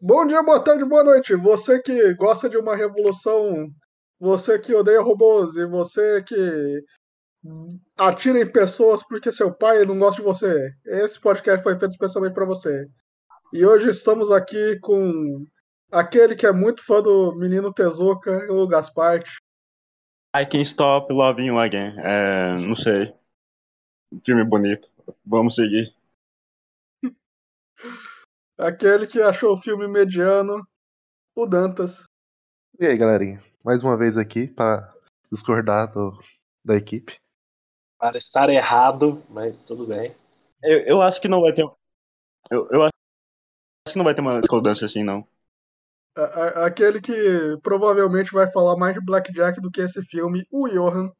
Bom dia, boa tarde, boa noite. Você que gosta de uma revolução, você que odeia robôs e você que atira em pessoas porque seu pai não gosta de você. Esse podcast foi feito especialmente para você. E hoje estamos aqui com aquele que é muito fã do menino Tezuka, o Gasparte. I Can Stop Loving You Again. É, não sei. Filme bonito. Vamos seguir. Aquele que achou o filme mediano, o Dantas. E aí, galerinha? Mais uma vez aqui para discordar do, da equipe. Para estar errado, mas tudo bem. Eu, eu acho que não vai ter. Eu, eu acho que não vai ter uma discordância assim, não. A- a- Aquele que provavelmente vai falar mais de Blackjack do que esse filme, o Johan.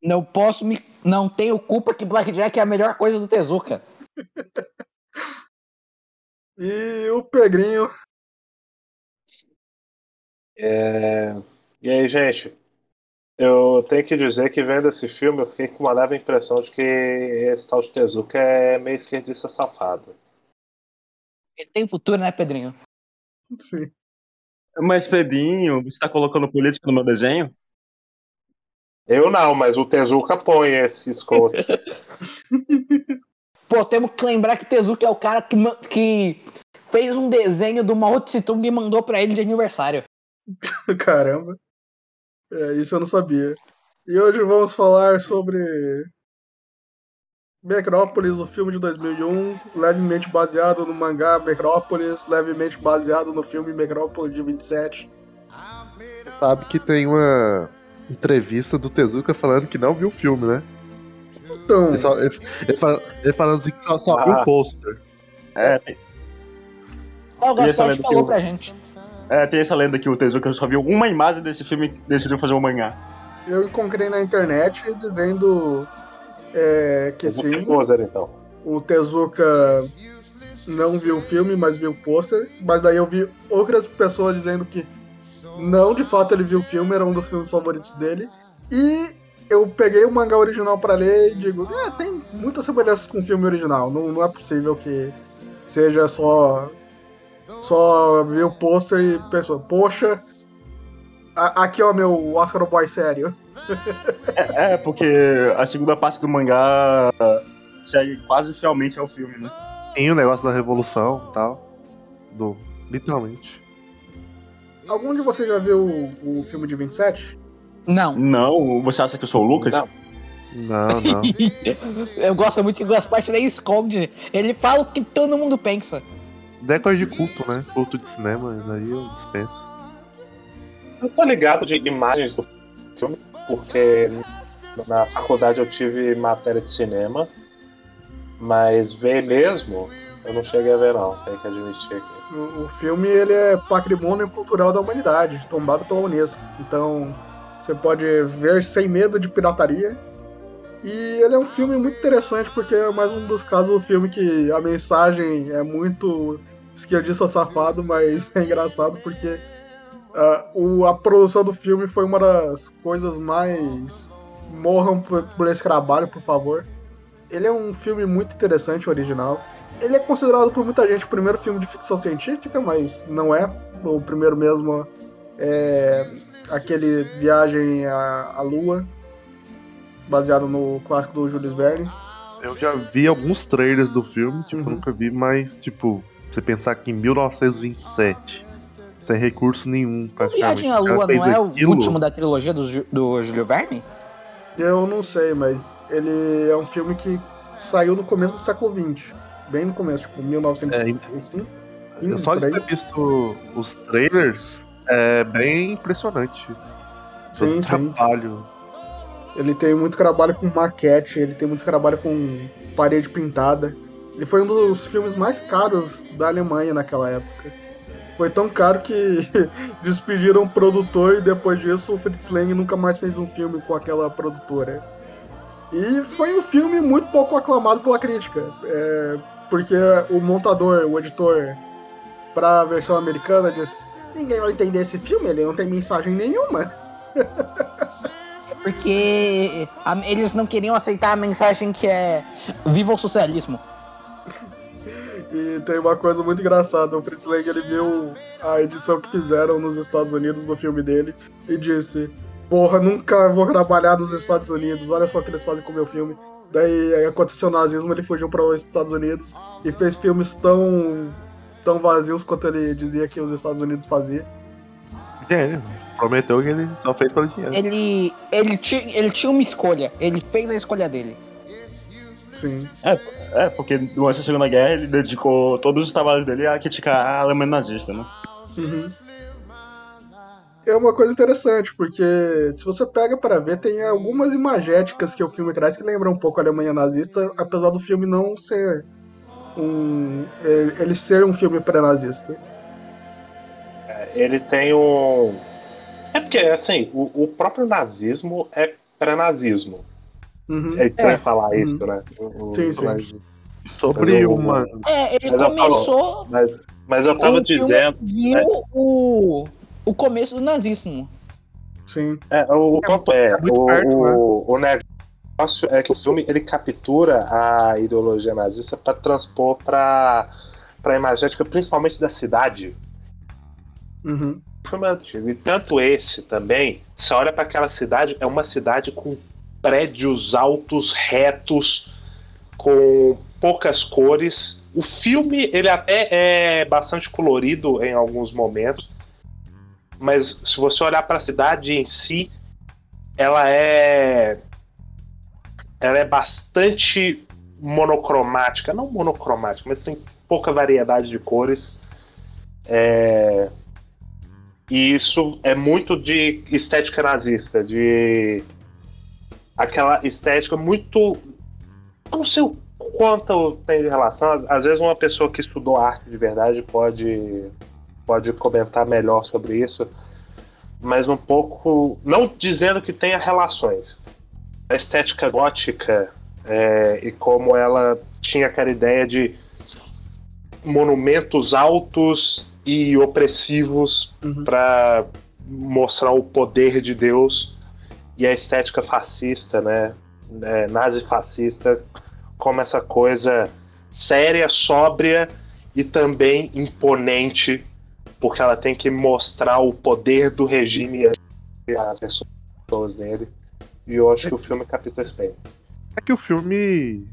Não posso me. Não tenho culpa que Blackjack é a melhor coisa do Tezuka. E o Pegrinho. É, E aí, gente? Eu tenho que dizer que vendo esse filme eu fiquei com uma leve impressão de que esse tal de Tezuka é meio esquerdista safado. Ele tem futuro, né, Pedrinho? Sim. Mas, Pedrinho, você tá colocando política no meu desenho? Eu não, mas o Tezuka põe esse escoto. Pô, temos que lembrar que Tezuka é o cara que, que fez um desenho do Mao Tse Tung e mandou pra ele de aniversário. Caramba. É, isso eu não sabia. E hoje vamos falar sobre Necrópolis, o filme de 2001, levemente baseado no mangá Necrópolis, levemente baseado no filme Necrópolis de 27. Sabe que tem uma entrevista do Tezuka falando que não viu o filme, né? Então, Ele, só, ele, ele fala- ele falando assim que só, só viu Ah. o pôster. É, tem, Ó, o essa Gaspar lenda que falou eu- pra gente. é, tem essa lenda que o Tezuka só viu uma imagem desse filme e decidiu fazer um mangá. eu encontrei na internet dizendo é, que sim, poser, então. o Tezuka não viu o filme, mas viu o pôster. Mas daí eu vi outras pessoas dizendo que não, de fato ele viu o filme, era um dos filmes favoritos dele. E eu peguei o mangá original pra ler e digo, é, tem muitas semelhanças com o filme original. Não, não é possível que seja só só ver o pôster e pensou, poxa, a- aqui ó meu Oscar Boy sério. É, é, porque a segunda parte do mangá segue quase fielmente ao filme, né? Tem o negócio da revolução e tal. Do. Literalmente. Algum de vocês já viu o, o filme de 27? Não. Não, você acha que eu sou o Lucas? Não. Não, não. Eu gosto muito que o Gaspar nem esconde. Ele fala o que todo mundo pensa. É coisa de culto, né? Culto de cinema, daí eu dispenso. Eu tô ligado de imagens do filme, porque na faculdade eu tive matéria de cinema, mas ver mesmo, eu não cheguei a ver não, tem que admitir aqui. O, o filme ele é patrimônio cultural da humanidade, tombado pela Unesco. Então você pode ver sem medo de pirataria. E ele é um filme muito interessante porque é mais um dos casos do filme que a mensagem é muito esquerdista safado, mas é engraçado porque ah, o- a produção do filme foi uma das coisas mais. Morram por, por esse trabalho, por favor. Ele é um filme muito interessante, original. Ele é considerado por muita gente o primeiro filme de ficção científica, mas não é. O primeiro mesmo é aquele Viagem à, à Lua, baseado no clássico do Jules Verne. Eu já vi alguns trailers do filme, tipo, Uhum. nunca vi, mas, tipo, você pensar que em 1927, sem recurso nenhum, praticamente. Viagem à o Lua não é o aquilo, último da trilogia do, do Júlio Verne? Eu não sei, mas ele é um filme que saiu no começo do século XX. Bem no começo, tipo, 1905. Eu só de ter visto os trailers, é bem impressionante. Sim, sim. trabalho. Ele tem muito trabalho com maquete, ele tem muito trabalho com parede pintada. Ele foi um dos filmes mais caros da Alemanha naquela época. Foi tão caro que despediram o produtor e depois disso o Fritz Lang nunca mais fez um filme com aquela produtora. E foi um filme muito pouco aclamado pela crítica. é, porque o montador, o editor, pra versão americana disse: Ninguém vai entender esse filme, ele não tem mensagem nenhuma. Porque a- eles não queriam aceitar a mensagem que é Viva o socialismo. E tem uma coisa muito engraçada. O Fritz Lang ele viu a edição que fizeram nos Estados Unidos do filme dele e disse: Porra, nunca vou trabalhar nos Estados Unidos. Olha só o que eles fazem com o meu filme. Daí aí aconteceu o nazismo, ele fugiu para os Estados Unidos e fez filmes tão tão vazios quanto ele dizia que os Estados Unidos faziam. Gênio. Prometeu que ele só fez pelo dinheiro. Ele, ele, ti- ele tinha uma escolha. Ele fez a escolha dele. Sim. É, porque durante a Segunda Guerra ele dedicou todos os trabalhos dele a criticar a Alemanha nazista, né? Uhum. É uma coisa interessante, porque se você pega para ver, tem algumas imagéticas que o filme traz que lembram um pouco a Alemanha nazista, apesar do filme não ser um. ele ser um filme pré-nazista. Ele tem um. É porque, assim, o, o próprio nazismo é pré-nazismo. Uhum. É estranho É. falar isso, né? O- o- Sim, sim. Mas, Sobre Mas eu- uma. É, ele Mas eu começou. mas, mas eu tava o dizendo. Viu o, o começo do nazismo. Sim. É, o ponto é, é muito o, perto, né? o, o negócio é que o filme ele captura a ideologia nazista para transpor para para imagética, principalmente da cidade. Uhum. O filme antigo. E tanto esse também, você olha para aquela cidade, é uma cidade com prédios altos, retos, com poucas cores. O filme, ele até é bastante colorido em alguns momentos, mas se você olhar para a cidade em si, ela é ela é bastante monocromática, não monocromática, mas tem pouca variedade de cores. É, e isso é muito de estética nazista, de aquela estética muito. Não sei o quanto tem de relação. Às vezes uma pessoa que estudou arte de verdade pode, pode comentar melhor sobre isso. Mas um pouco. Não dizendo que tenha relações. A estética gótica é, e como ela tinha aquela ideia de monumentos altos e opressivos Uhum. para mostrar o poder de Deus e a estética fascista, né, é, nazi-fascista, como essa coisa séria, sóbria e também imponente, porque ela tem que mostrar o poder do regime às pessoas dele. E eu acho que o filme capta isso bem. É que o filme.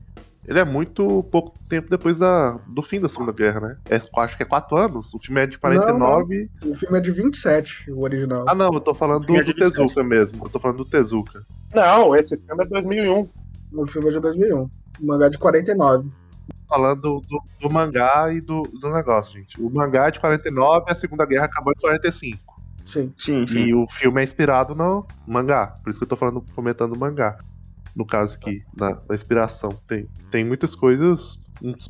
Ele é muito pouco tempo depois da, do fim da Segunda Guerra, né? É, acho que é quatro anos. O filme é de 49. O filme é de 27, o original. Ah, não, eu tô falando O filme é do, de do 27. Tezuka mesmo. Eu tô falando do Tezuka. Não, esse filme é 2001. O filme é de 2001. O mangá é de 49. Falando do, do mangá e do, do negócio, gente. O mangá é de 49 e a Segunda Guerra acabou em 45. Sim. Sim, sim. E o filme é inspirado no mangá. Por isso que eu tô falando, comentando o mangá. No caso aqui, na, na inspiração. Tem, tem muitas coisas.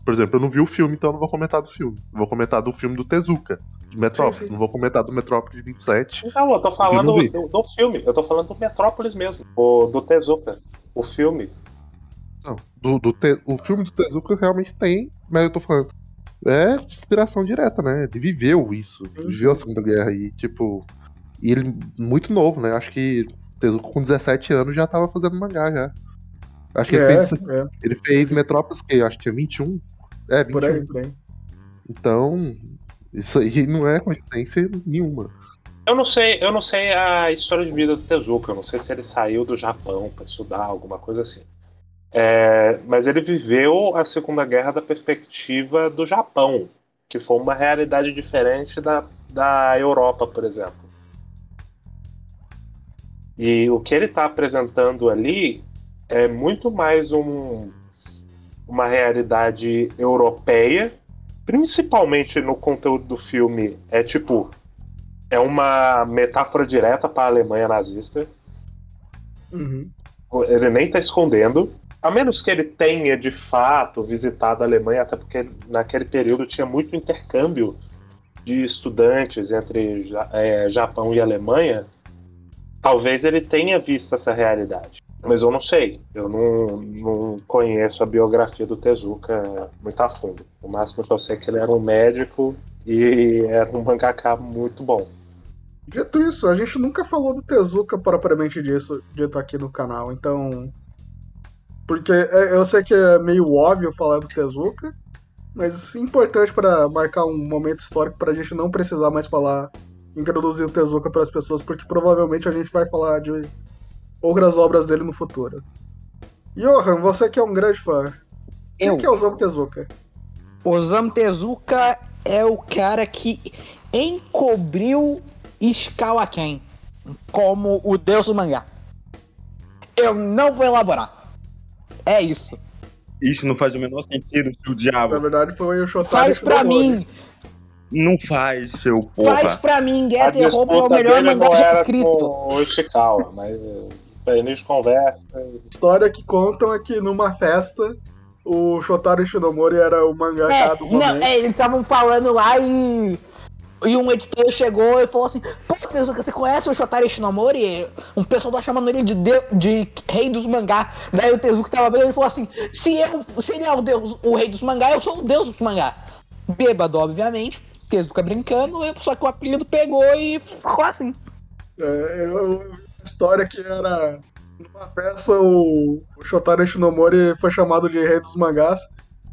Por exemplo, eu não vi o filme, então eu não vou comentar do filme. Eu vou comentar do filme do Tezuka, de Metrópolis. Sim, sim. Não vou comentar do Metrópolis 27. Não, eu tô falando vi. do, do filme. Eu tô falando do Metrópolis mesmo. O, do Tezuka. O filme. Não, do, do Te- o filme do Tezuka realmente tem, mas eu tô falando. É inspiração direta, né? Ele viveu isso. Sim, Viveu a sim. Segunda Guerra e, tipo. E ele muito novo, né? Acho que com 17 anos já tava fazendo mangá já. Acho que ele É, fez, é, ele fez Metrópolis, que eu acho que tinha 21. É, 21. por aí, por aí. Então, isso aí não é coincidência nenhuma. Eu não sei, eu não sei a história de vida do Tezuka. Eu não sei se ele saiu do Japão para estudar, alguma coisa assim. É, mas ele viveu a Segunda Guerra da perspectiva do Japão, que foi uma realidade diferente da, da Europa, por exemplo. E o que ele está apresentando ali é muito mais um, uma realidade europeia, principalmente no conteúdo do filme. É tipo, é uma metáfora direta para a Alemanha nazista. Uhum. Ele nem está escondendo. A menos que ele tenha de fato visitado a Alemanha, até porque naquele período tinha muito intercâmbio de estudantes entre é, Japão e Alemanha. Talvez ele tenha visto essa realidade. Mas eu não sei. Eu não, não conheço a biografia do Tezuka muito a fundo. O máximo que eu sei é que ele era um médico e era um mangaka muito bom. Dito isso, a gente nunca falou do Tezuka propriamente disso, dito aqui no canal, então. Porque é- eu sei que é meio óbvio falar do Tezuka, Mas importante para marcar um momento histórico pra gente não precisar mais falar, introduzir o Tezuka para as pessoas, porque provavelmente a gente vai falar de outras obras dele no futuro. Johan, você que é um grande fã, Eu. quem que é o Osamu Tezuka? Osamu Tezuka é o cara que encobriu Ishikawa Ken como o deus do mangá. Eu não vou elaborar. É isso. Isso não faz o menor sentido se o Na diabo verdade foi o Shotaro Faz pra mim. não faz, seu porra. Faz pra mim. A Getter Hope é o melhor mangá não já escrito. com o Ishikawa, mas eh, eles conversam. A história que contam é que numa festa o Shotaro Shinomori era o mangaka É, do não, momento. é, eles estavam falando lá e. E um editor chegou e falou assim: Pô, Tezuka, você conhece o Shotaro Shinomori? Um pessoal tá chamando ele de, de, de rei dos mangá. Daí o Tezuka tava vendo e falou assim: se, eu, se ele é o, deus, o rei dos mangá, eu sou o deus dos mangá. Bêbado, obviamente. Tezuka brincando, só que o apelido pegou e ficou assim. É, eu, história que era numa festa o, o Shotaro Shinomori foi chamado de rei dos mangás.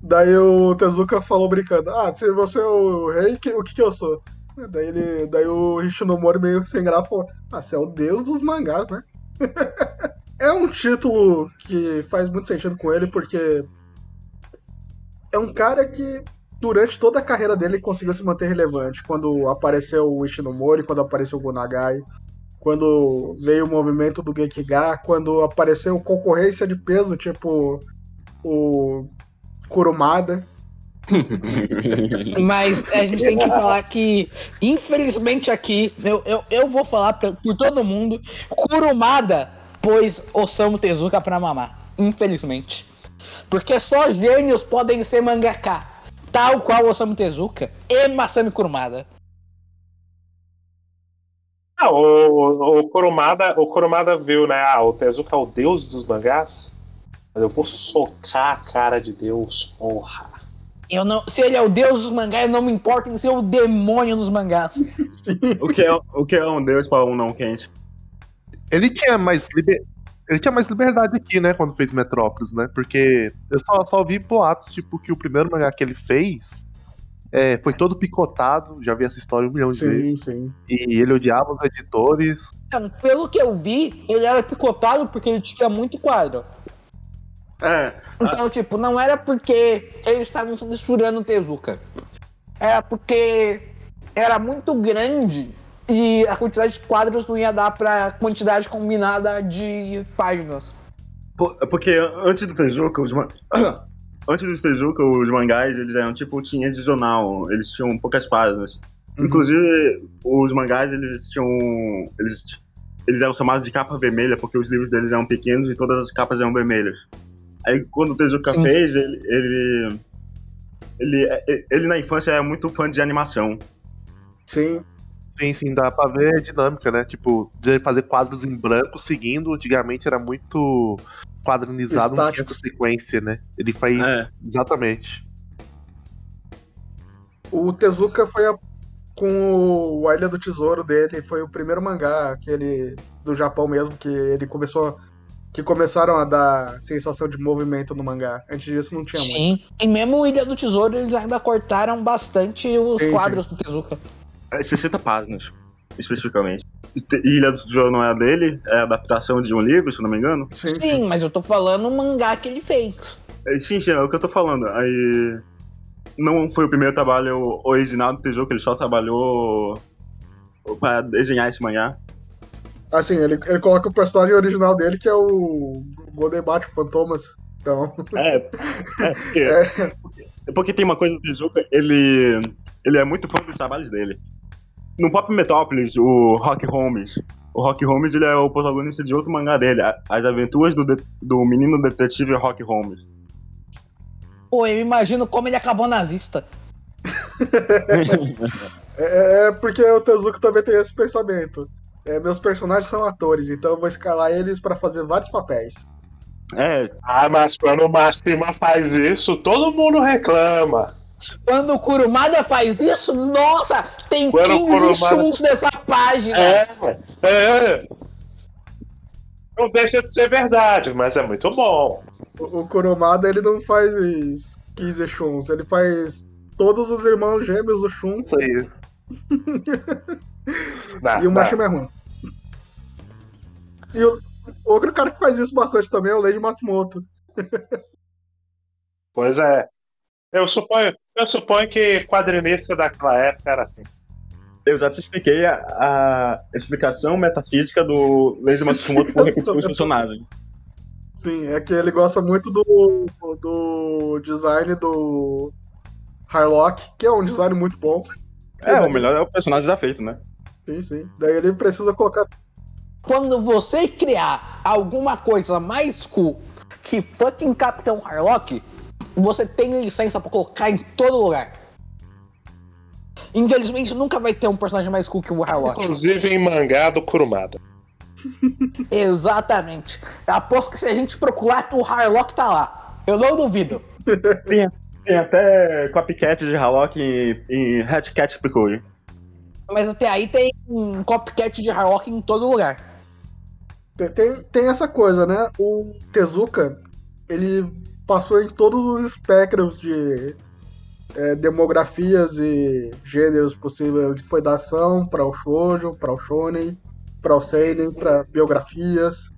Daí o Tezuka falou brincando: Ah, se você é o rei, que- o que, que eu sou? Daí, ele, daí o Shinomori meio sem graça falou: Ah, você é o deus dos mangás, né? é um título que faz muito sentido com ele, porque é um cara que durante toda a carreira dele conseguiu se manter relevante. Quando apareceu o Ishinomori, quando apareceu o Gonagai, quando veio o movimento do Gekiga, quando apareceu concorrência de peso, tipo o Kurumada. Mas a gente tem que falar que, infelizmente aqui, eu, eu, eu vou falar por, por todo mundo, Kurumada pôs Osamu Tezuka pra mamar. Infelizmente. Porque só gênios podem ser mangaka. Tal qual Osamu Tezuka e Masami Kurumada. Ah, o, o, Kurumada, o Kurumada viu, né? Ah, o Tezuka é o deus dos mangás. Mas eu vou socar a cara de Deus, porra. Eu não, se ele é o deus dos mangás, eu não me importa em ser o demônio dos mangás. O que, é, o que é um deus para um não quente? Ele tinha mais liber... Ele tinha mais liberdade aqui, né, quando fez Metrópolis, né? Porque eu só, só vi boatos, tipo, que o primeiro mangá que ele fez é, foi todo picotado, já vi essa história um milhão de Sim, vezes. sim. E ele odiava os editores. Então, Pelo que eu vi, ele era picotado porque ele tinha muito quadro. É, Então, tipo, não era porque eles estavam censurando o Tezuka. Era porque era muito grande e a quantidade de quadros não ia dar pra quantidade combinada de páginas. po- porque antes do Tezuka, os, man- antes do Tezuka, os mangás, eles eram tipo tinha de jornal, eles tinham poucas páginas. Uhum. Inclusive, os mangás, eles tinham. Eles, eles eram chamados de capa vermelha porque os livros deles eram pequenos e todas as capas eram vermelhas. Aí, quando o Tezuka Sim. fez, ele, ele. Ele, ele na infância era muito fã de animação. Sim. Sim, sim, dá pra ver a dinâmica, né? Tipo, de ele fazer quadros em branco seguindo, antigamente era muito quadrinizado, essa sequência, né? Ele faz É. exatamente. O Tezuka foi a- com o A Ilha do Tesouro dele, foi o primeiro mangá aquele do Japão mesmo que ele começou que começaram a dar sensação de movimento no mangá. Antes disso não tinha muito. Sim. E mesmo o Ilha do Tesouro, eles ainda cortaram bastante os Sim, quadros do Tezuka. É 60 páginas, especificamente. Te- Ilha do Tesouro não é dele, é adaptação de um livro, se eu não me engano. Sim, sim. Sim, mas eu tô falando o mangá que ele fez. É, Sim, sim, é o que eu tô falando. Aí. Não foi o primeiro trabalho original do Tezuka, ele só trabalhou para desenhar esse mangá. Assim, ele, ele coloca o personagem original dele, que é o Golden Bat Fantomas. Então, É, é porque, é porque tem uma coisa do Tezuka, ele, ele é muito fã dos trabalhos dele. No próprio Metrópolis, o Rock Holmes, o Rock Holmes ele é o protagonista de outro mangá dele, As Aventuras do, de- do Menino Detetive Rock Holmes. Pô, eu imagino como ele acabou nazista. é, é porque o Tezuka também tem esse pensamento. É, meus personagens são atores, então eu vou escalar eles pra fazer vários papéis. É, Ah, mas quando o Mashima faz isso, todo mundo reclama. Quando o Kurumada faz isso, nossa, tem Quando o 15 Kurumada- chunks nessa página. É, é. Não deixa de ser verdade, mas é muito bom. O, o Kurumada ele não faz 15 Shuns. Ele faz todos os irmãos gêmeos do Shun Isso aí. E o. Mashima é ruim. E o outro cara que faz isso bastante também é o Lady Matsumoto. Pois é. Eu suponho, eu suponho que quadrinista daquela época era assim. Eu já te expliquei a, a explicação metafísica do Lazy Matsumoto por repetir os personagens. Sim, é que ele gosta muito do, do design do Harlock, que é um design muito bom. É, o melhor é o personagem já feito, né? Sim, sim. Daí ele precisa colocar. Quando você criar alguma coisa mais cool que fucking Capitão Harlock, você tem licença pra colocar em todo lugar. Infelizmente nunca vai ter um personagem mais cool que o Harlock. Inclusive em mangá do Kurumada. Exatamente. Aposto que se a gente procurar, o Harlock tá lá. Eu não duvido. Tem, tem até copycat de Harlock em, em Hat Cat. Mas até aí tem um copycat de Harlock em todo lugar. Tem, tem, essa coisa, né? O Tezuka, ele passou em todos os espectros de é, demografias e gêneros possíveis. Ele foi da ação para o shoujo, para o shonen, para o seinen, para biografias.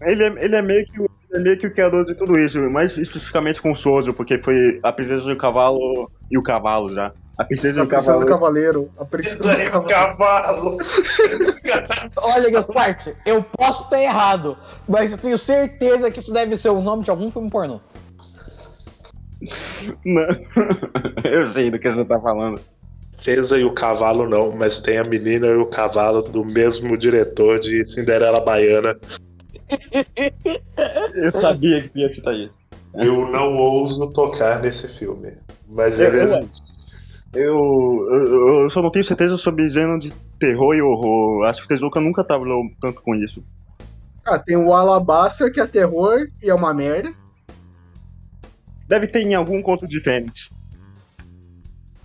Ele é, ele é meio que é meio que o criador de tudo isso, mais especificamente com o Sojo, porque foi a princesa do cavalo e o cavalo já. A princesa A do princesa do cavaleiro, a princesa do cavaleiro. Cavalo! Olha, Gasparte, eu posso estar errado, mas eu tenho certeza que isso deve ser o nome de algum filme pornô. Não. Eu sei do que você tá falando. Princesa e o cavalo não, mas tem a menina e o cavalo do mesmo diretor de Cinderela Baiana. Eu sabia que ia citar isso. Eu não ouso tocar nesse filme. Mas ele existe. Eu, eu, eu só não tenho certeza sobre gênero de terror e horror. Acho que o Tezuka nunca trabalhou tanto com isso. Ah, tem o Alabaster, que é terror e é uma merda. Deve ter em algum conto de Fênix.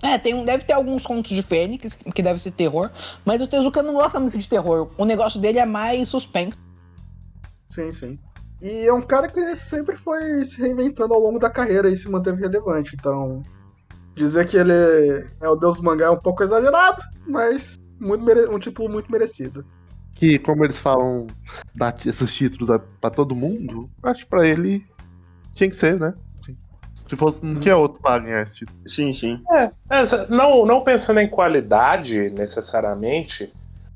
É, tem um, deve ter alguns contos de Fênix, que deve ser terror, mas o Tezuka não gosta muito de terror. O negócio dele é mais suspense. Sim, sim. E é um cara que sempre foi se reinventando ao longo da carreira e se manteve relevante. Então, dizer que ele é o deus do mangá é um pouco exagerado, mas muito mere- um título muito merecido. Que, como eles falam, dar esses títulos a- pra todo mundo, acho que pra ele tinha que ser, né? Se fosse, não tinha outro pra ganhar esse título. Sim, sim. É, não, não pensando em qualidade necessariamente,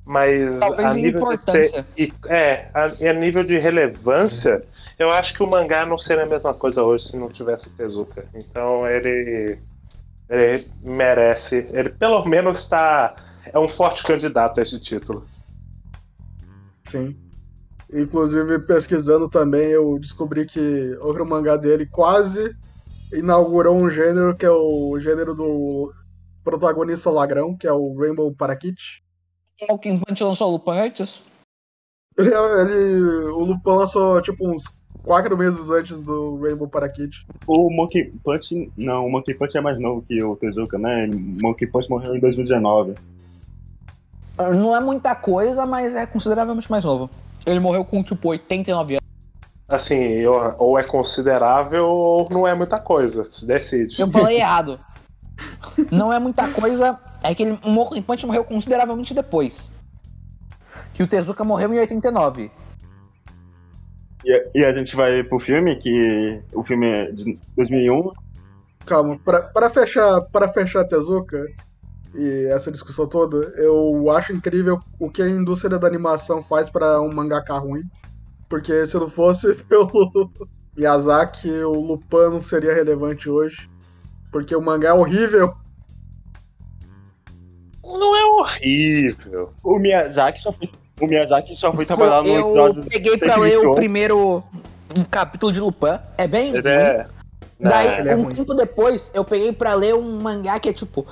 mas Talvez a nível de ser, e, é, a, e a nível de relevância, eu acho que o mangá não seria a mesma coisa hoje se não tivesse o Tezuka. Então ele, ele merece, ele pelo menos está é um forte candidato a esse título. Sim. Inclusive, pesquisando também, eu descobri que outro mangá dele quase inaugurou um gênero que é o gênero do protagonista ladrão, que é o Rainbow Parakit. O que lançou o Lupin antes. Ele, ele, o Lupin lançou tipo uns quatro meses antes do Rainbow Parakit. O Monkey Punch. Não, o Monkey Punch é mais novo que o Tezuka, né? O Monkey Punch morreu em 2019. Não é muita coisa, mas é consideravelmente mais novo. Ele morreu com tipo 89 anos. Assim, eu- ou é considerável ou não é muita coisa, se decide. Eu falei errado. Não é muita coisa, é que ele, o Monkey Punch morreu consideravelmente depois. Que o Tezuka morreu em 89. E, e a gente vai pro filme, que o filme é de 2001. Calma, pra, pra fechar para fechar Tezuka e essa discussão toda, eu acho incrível o que a indústria da animação faz pra um mangaka ruim. Porque se não fosse pelo Miyazaki, o Lupin não seria relevante hoje. Porque o mangá é horrível. Não é horrível. O Miyazaki só foi, o Miyazaki só foi trabalhar no eu episódio peguei pra ler o primeiro um capítulo de Lupin. É bem Ele é. Daí, Não, ele é um ruim. tempo depois, eu peguei pra ler um mangá que é tipo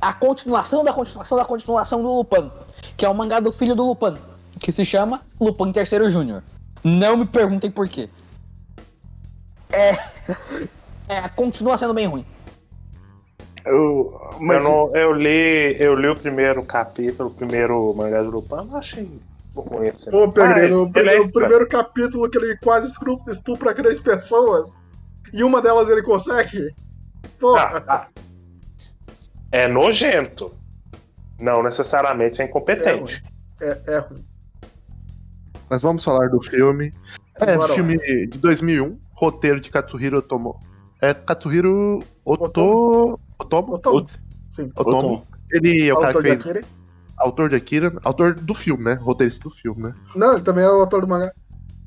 a continuação da continuação da continuação do Lupin, que é o mangá do filho do Lupin, que se chama Lupin Terceiro Júnior. Não me perguntem por quê. É, é, continua sendo bem ruim. Eu, mas eu, não- eu li, eu li o primeiro capítulo, o primeiro mangá do Lupin, não achei assim. Pô, Pedro, no ele pri- é estranho. primeiro capítulo que ele quase estupra, estupra três pessoas e uma delas ele consegue. Pô, Ah, ah. É nojento. Não necessariamente é incompetente. é, é ruim. Mas vamos falar do filme. É lá. filme de 2001, roteiro de Katsuhiro Otomo. É Katsuhiro Oto... Otomo? Otomo. Sim. Otomo. Ele é o cara que fez Akira. Autor de Akira, autor do filme, né? Roteirista do filme, né? Não, ele também é o autor do mangá.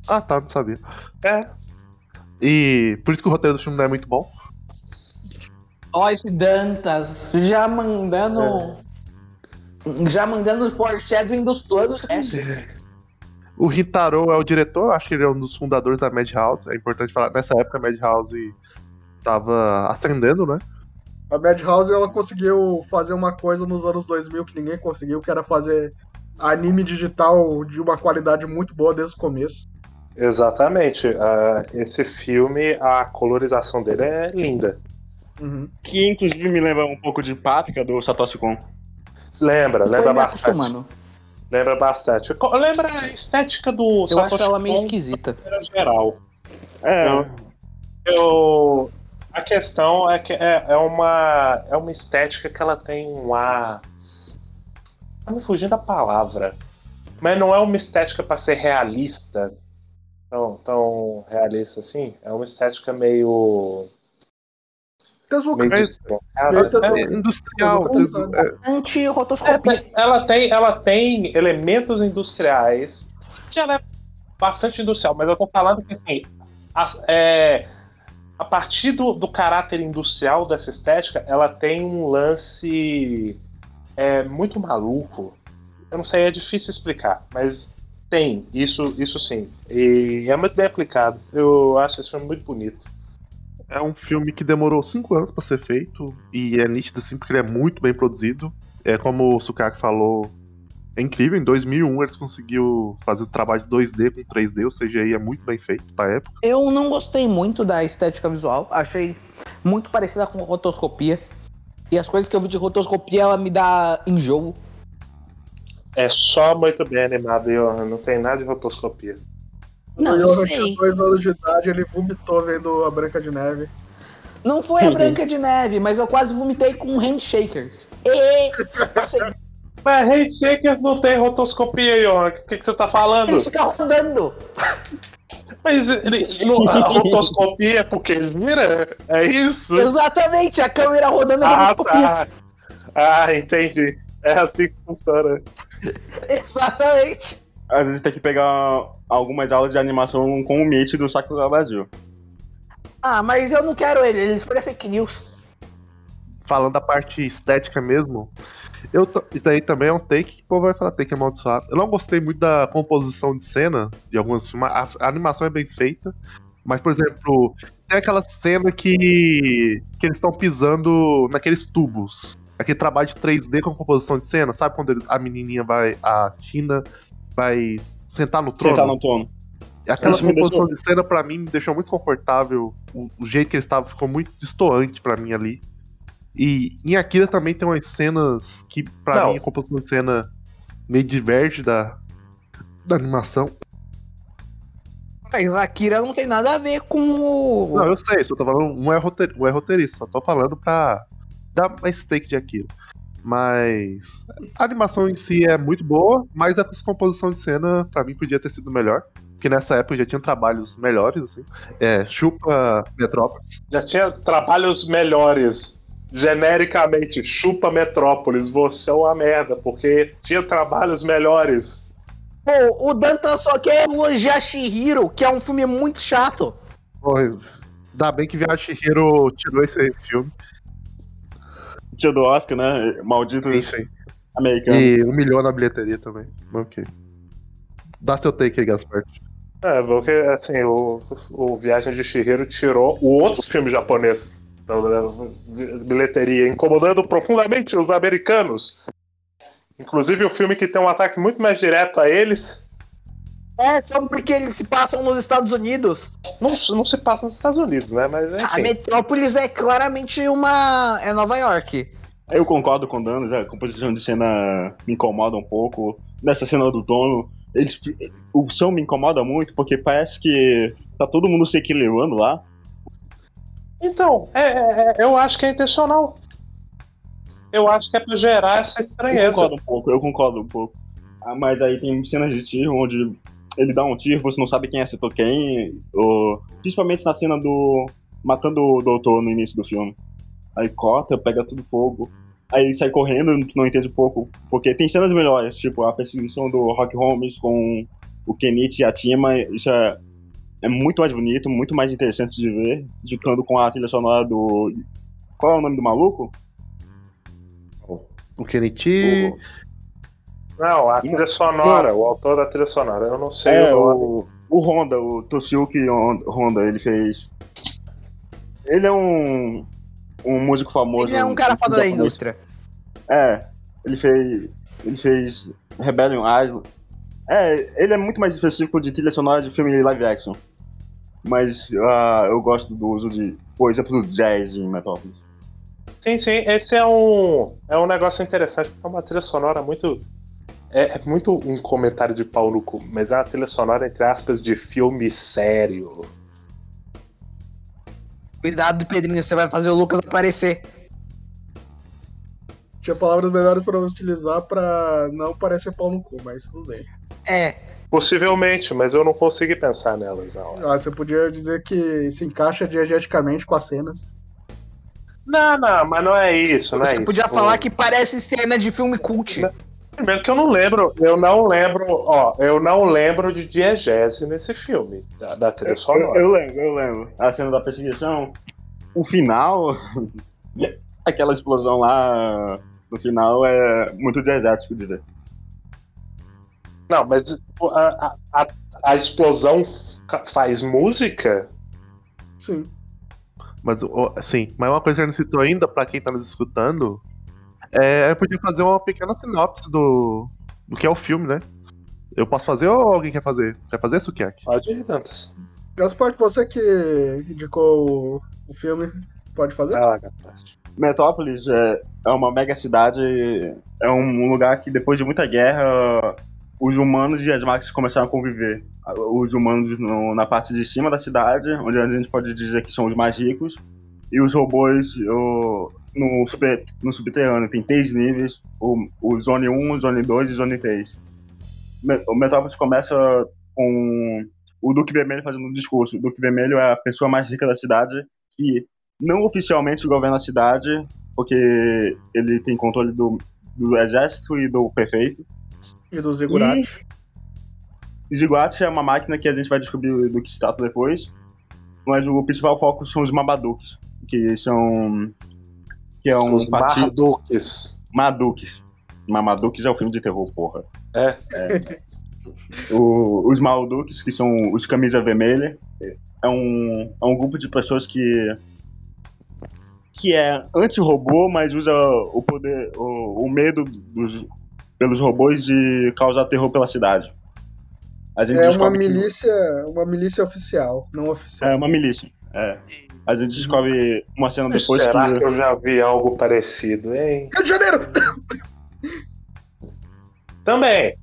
Ah, tá, não sabia. É. E por isso que o roteiro do filme não é muito bom. Ó, esse Dantas já mandando. Já mandando os foreshadowing dos planos resto. O Hitaro é o diretor, acho que ele é um dos fundadores da Madhouse. É importante falar, nessa época a Madhouse tava ascendendo, né? A Madhouse ela conseguiu fazer uma coisa nos anos 2000 que ninguém conseguiu, que era fazer anime digital de uma qualidade muito boa desde o começo. Exatamente. Ah, esse filme, a colorização dele é linda. Uhum. Que inclusive me lembra um pouco de Páprica do Satoshi Kon. Lembra, lembra bastante. acostumando. Lembra bastante. Lembra a estética do Eu acho ela meio Kon esquisita. geral. É, eu- a questão é que é, é uma é uma estética que ela tem um ar. Tá me fugindo da palavra. Mas não é uma estética pra ser realista. Tão, tão realista assim. É uma estética meio. Tezuka. meio Mas- destroncada. Meio Tezuka. É industrial. É- Anti-rotoscopia. Ela tem, ela tem elementos industriais ela é bastante industrial, mas eu tô falando que assim, a, é, a partir do, do caráter industrial dessa estética, ela tem um lance é, muito maluco. Eu não sei, é difícil explicar, mas tem, isso, isso sim. E é muito bem aplicado. Eu acho esse filme muito bonito. É um filme que demorou cinco anos pra ser feito e é nítido assim porque ele é muito bem produzido. É como o Sukaki falou, é incrível. Em 2001 eles conseguiu fazer o trabalho de 2D com 3D, ou seja, aí é muito bem feito pra época. Eu não gostei muito da estética visual. Achei muito parecida com rotoscopia. E as coisas que eu vi de rotoscopia, ela me dá enjoo. É só muito bem animado, Johan. Não tem nada de rotoscopia. Não, o eu Johan sei. tinha dois anos de idade, ele vomitou vendo a Branca de Neve. Não foi a Branca de Neve, mas eu quase vomitei com handshakers. E passei Mas Handshakers não tem rotoscopia, Johan. O que, que você tá falando? eles ficam rodando. Mas ele, não- a rotoscopia é porque ele vira? É isso? Exatamente, a câmera rodando a Ah, rotoscopia. tá. Ah, entendi. É assim que funciona. Exatamente. às vezes tem que pegar algumas aulas de animação com o Meet do Sakura Brasil. Ah, mas eu não quero ele, ele foi fake news. Falando da parte estética mesmo, eu, isso aí também é um take que o povo vai falar take amaldiçoado. Eu não gostei muito da composição de cena de algumas filmes. A, a animação é bem feita, mas, por exemplo, tem aquela cena que, que eles estão pisando naqueles tubos. Aquele trabalho de 3D com composição de cena, sabe quando eles- a menininha vai, a Tina, vai sentar no trono? Sentar no trono. Aquela composição de cena pra mim me deixou muito desconfortável. O, o jeito que eles estavam ficou muito distoante pra mim ali. E em Akira também tem umas cenas que, pra Não. mim, a composição de cena meio diverge da, da animação. Mas a Akira não tem nada a ver com o. Não, eu sei, só tô falando, um é, roteir, um é roteirista, só tô falando pra dar mais take de Akira. Mas a animação em si é muito boa, mas a composição de cena, pra mim, podia ter sido melhor. Porque nessa época já tinha trabalhos melhores, assim. É, chupa Metrópolis. Já tinha trabalhos melhores. Genericamente, chupa Metrópolis, você é uma merda, porque tinha trabalhos melhores. Pô, o Dantan só quer elogiar Shihiro, que é um filme muito chato. Porra, ainda bem que Viagem Chihiro tirou esse filme. Tio do Oscar, né? Maldito Isso aí. americano. E humilhou na bilheteria também. Ok. Dá seu take aí, Gaspar. É, porque assim, o, o Viagem de Chihiro tirou o outro filme japonês bilheteria, incomodando profundamente os americanos. Inclusive o filme que tem um ataque muito mais direto a eles. É, só porque eles se passam nos Estados Unidos. Não, não se passa nos Estados Unidos, né? Mas A enfim. Metrópolis é claramente uma. É Nova York. Eu concordo com o Danos, a composição de cena me incomoda um pouco. Nessa cena do dono, eles, o som me incomoda muito porque parece que tá todo mundo se equilibrando lá. Então, é, é- é- eu acho que é intencional. Eu acho que é pra gerar essa Eu estranheza. concordo um pouco, eu concordo um pouco. Ah, mas aí tem cenas de tiro onde ele dá um tiro, você não sabe quem acertou quem, ou, principalmente na cena do matando o doutor no início do filme. Aí corta, pega tudo fogo. Aí ele sai correndo, não entende pouco. Porque tem cenas melhores, tipo a perseguição do Rock Holmes com o Kenichi e a Tima. Isso é, é muito mais bonito, muito mais interessante de ver. Juntando com a trilha sonora do. Qual é o nome do maluco? O Kenichi. Não, a trilha sonora, o autor da trilha sonora, eu não sei É, o nome. o, o Honda, o Toshiyuki Hon- Honda, ele fez. Ele é um, um músico famoso. Ele é um cara foda da indústria. É, ele fez. Ele fez Rebellion Island. É, ele é muito mais específico de trilha sonora de filme live action. Mas ah, eu gosto do uso de, por exemplo, do jazz em Metropolis. Sim, sim, esse é um, é um negócio interessante, porque é uma trilha sonora muito. É, é muito um comentário de pau no cu, mas é uma trilha sonora, entre aspas, de filme sério. Cuidado, Pedrinho, você vai fazer o Lucas aparecer. Tinha palavras melhores pra utilizar pra não parecer pau no cu, mas tudo bem. É, Possivelmente, mas eu não consegui pensar nelas na hora. Ah, você podia dizer que se encaixa diegeticamente com as cenas. Não, não, mas não é isso, não é você isso. podia falar que parece cena de filme cult. Primeiro que eu não lembro, eu não lembro, ó, eu não lembro de diegese nesse filme, da, da trilha Eu, sonora. eu lembro, eu lembro. A cena da perseguição, o final, aquela explosão lá no final é muito diegético de ver. Não, mas a, a, a, explosão faz música? Sim. Mas, ó, sim, mas uma coisa que a gente citou ainda, pra quem tá nos escutando, é eu podia fazer uma pequena sinopse do, do que é o filme, né? Eu posso fazer ou alguém quer fazer? Quer fazer, Sukiaki? Pode ir, Dantas. Gaspar, você que indicou o, o filme, pode fazer? Gaspar. Metrópolis é, é uma mega cidade, é um lugar que depois de muita guerra, os humanos e as máquinas começaram a conviver. Os humanos no- na parte de cima da cidade, onde a gente pode dizer que são os mais ricos, e os robôs o- no, super, no subterrâneo. Tem três níveis, o, o Zone 1, Zone 2 e Zone 3. Me- O Metrópolis começa com o Duque Vermelho fazendo um discurso. O Duque Vermelho é a pessoa mais rica da cidade, que não oficialmente governa a cidade, porque ele tem controle do, do exército e do prefeito. E do Zigurati. Zigurat é uma máquina que a gente vai descobrir do que se trata depois, mas o principal foco são os Mabaduks, que são. que é um Os partido. Marduques. Maduks. Mamaduks é o filme de terror, porra. É. O- os Malduks, que são os camisa vermelha, é um, é um grupo de pessoas que que é anti-robô, mas usa o poder, o, o medo dos, pelos robôs de causar terror pela cidade. A gente É uma descobre que- milícia, uma milícia oficial, não oficial. É uma milícia. É. A gente descobre uma cena depois Será que. que eu já vi algo parecido, hein? Rio de Janeiro! Também.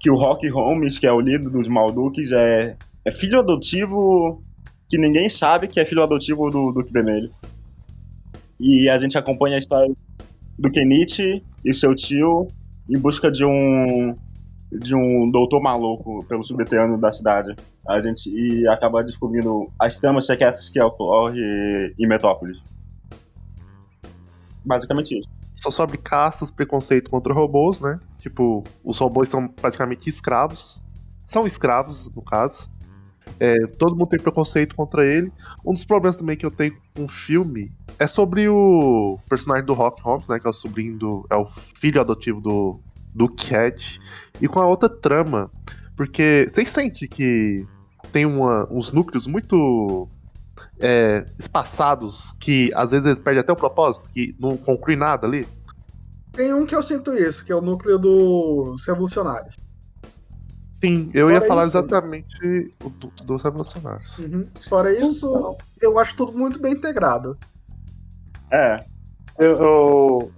que o Rock Holmes, que é o líder dos Malduques, é, é filho adotivo que ninguém sabe que é filho adotivo do Duque Vermelho. E a gente acompanha a história do Kenichi e seu tio em busca de um de um doutor maluco pelo subterrâneo da cidade. A gente e acaba descobrindo as tramas secretas que ocorrem em Metrópolis. Basicamente isso. Só sobre caças, preconceito contra robôs, né? Tipo, os robôs são praticamente escravos. São escravos, no caso. É, todo mundo tem preconceito contra ele. Um dos problemas também que eu tenho com o filme é sobre o personagem do Rock Holmes, né? Que é o sobrinho do. É o filho adotivo do, do Cat. E com a outra trama. Porque vocês sentem que tem uma- uns núcleos muito é, espaçados que às vezes eles perdem até o propósito, que não conclui nada ali. Tem um que eu sinto isso, que é o núcleo dos revolucionários. Sim, eu ia Fora falar isso- exatamente do- dos revolucionários. Uhum. Fora isso, eu acho tudo muito bem integrado. É, Eu, eu,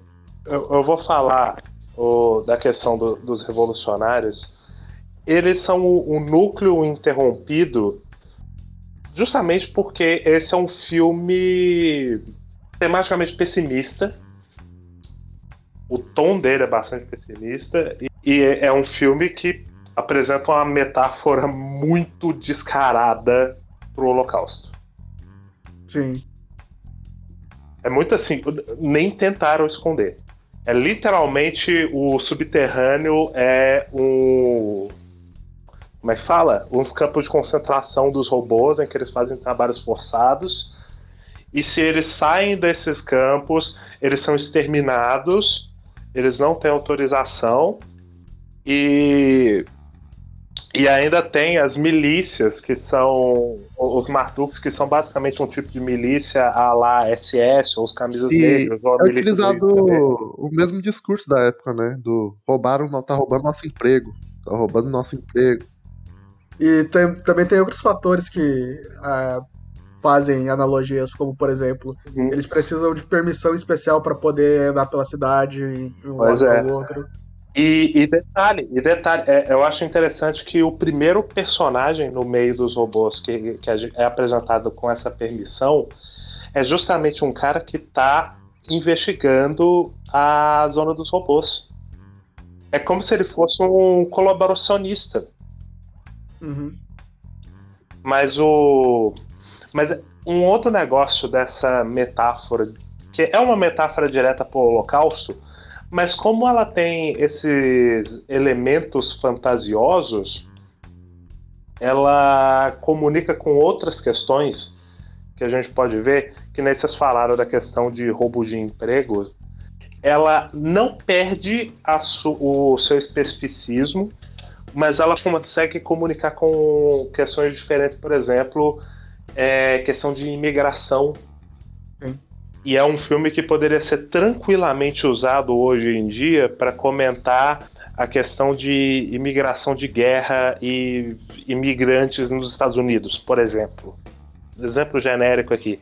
eu- eu vou falar o- da questão do- dos revolucionários. Eles são o, o núcleo interrompido justamente porque esse é um filme tematicamente pessimista. O tom dele é bastante pessimista. E, e é um filme que apresenta uma metáfora muito descarada pro Holocausto. Sim. É muito assim, nem tentaram esconder. É literalmente o subterrâneo é um. Como é que fala? Uns campos de concentração dos robôs em que eles fazem trabalhos forçados. E se eles saem desses campos, eles são exterminados, eles não têm autorização. E e ainda tem as milícias, que são os Martuks, que são basicamente um tipo de milícia a lá SS, ou os camisas E negras, ou a É milícia utilizado o mesmo discurso da época, né? Do roubaram, tá roubando nosso emprego. Tá roubando nosso emprego. E tem- também tem outros fatores que ah, fazem analogias, como por exemplo, Uhum. eles precisam de permissão especial para poder andar pela cidade em um Pois lado é. para o outro. E, e detalhe, e detalhe é, eu acho interessante que o primeiro personagem no meio dos robôs que, que é apresentado com essa permissão é justamente um cara que está investigando a zona dos robôs. É como se ele fosse um colaboracionista. Uhum. Mas o. Mas um outro negócio dessa metáfora, que é uma metáfora direta para o Holocausto, mas como ela tem esses elementos fantasiosos, ela comunica com outras questões que a gente pode ver, que nem vocês falaram da questão de roubo de emprego, ela não perde o seu especificismo, mas ela consegue comunicar com questões diferentes, por exemplo, é, questão de imigração. Sim. E é um filme que poderia ser tranquilamente usado hoje em dia para comentar a questão de imigração de guerra e imigrantes nos Estados Unidos, por exemplo. Exemplo genérico aqui.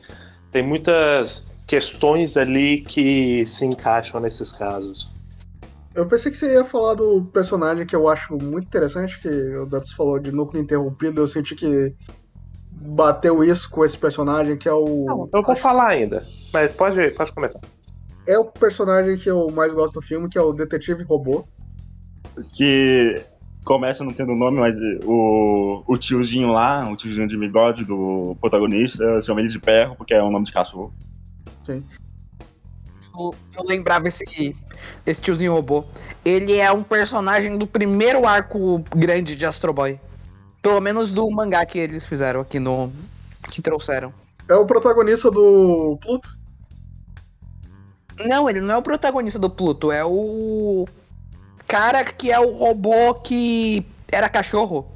Tem muitas questões ali que se encaixam nesses casos. Eu pensei que você ia falar do personagem que eu acho muito interessante, que o Dantas falou de núcleo interrompido, eu senti que bateu isso com esse personagem, que é o. Não, eu vou falar ainda, mas pode, pode comentar. É o personagem que eu mais gosto do filme, que é o Detetive Robô. Que começa não tendo nome, mas o, o tiozinho lá, o tiozinho de bigode do protagonista, chama ele de perro, porque é um nome de cachorro. Eu, eu lembrava esse, esse tiozinho robô. Ele é um personagem do primeiro arco grande de Astro Boy. Pelo menos do mangá que eles fizeram aqui no. que trouxeram. É o protagonista do Pluto. Não, ele não é o protagonista do Pluto, é o. cara que é o robô que era cachorro.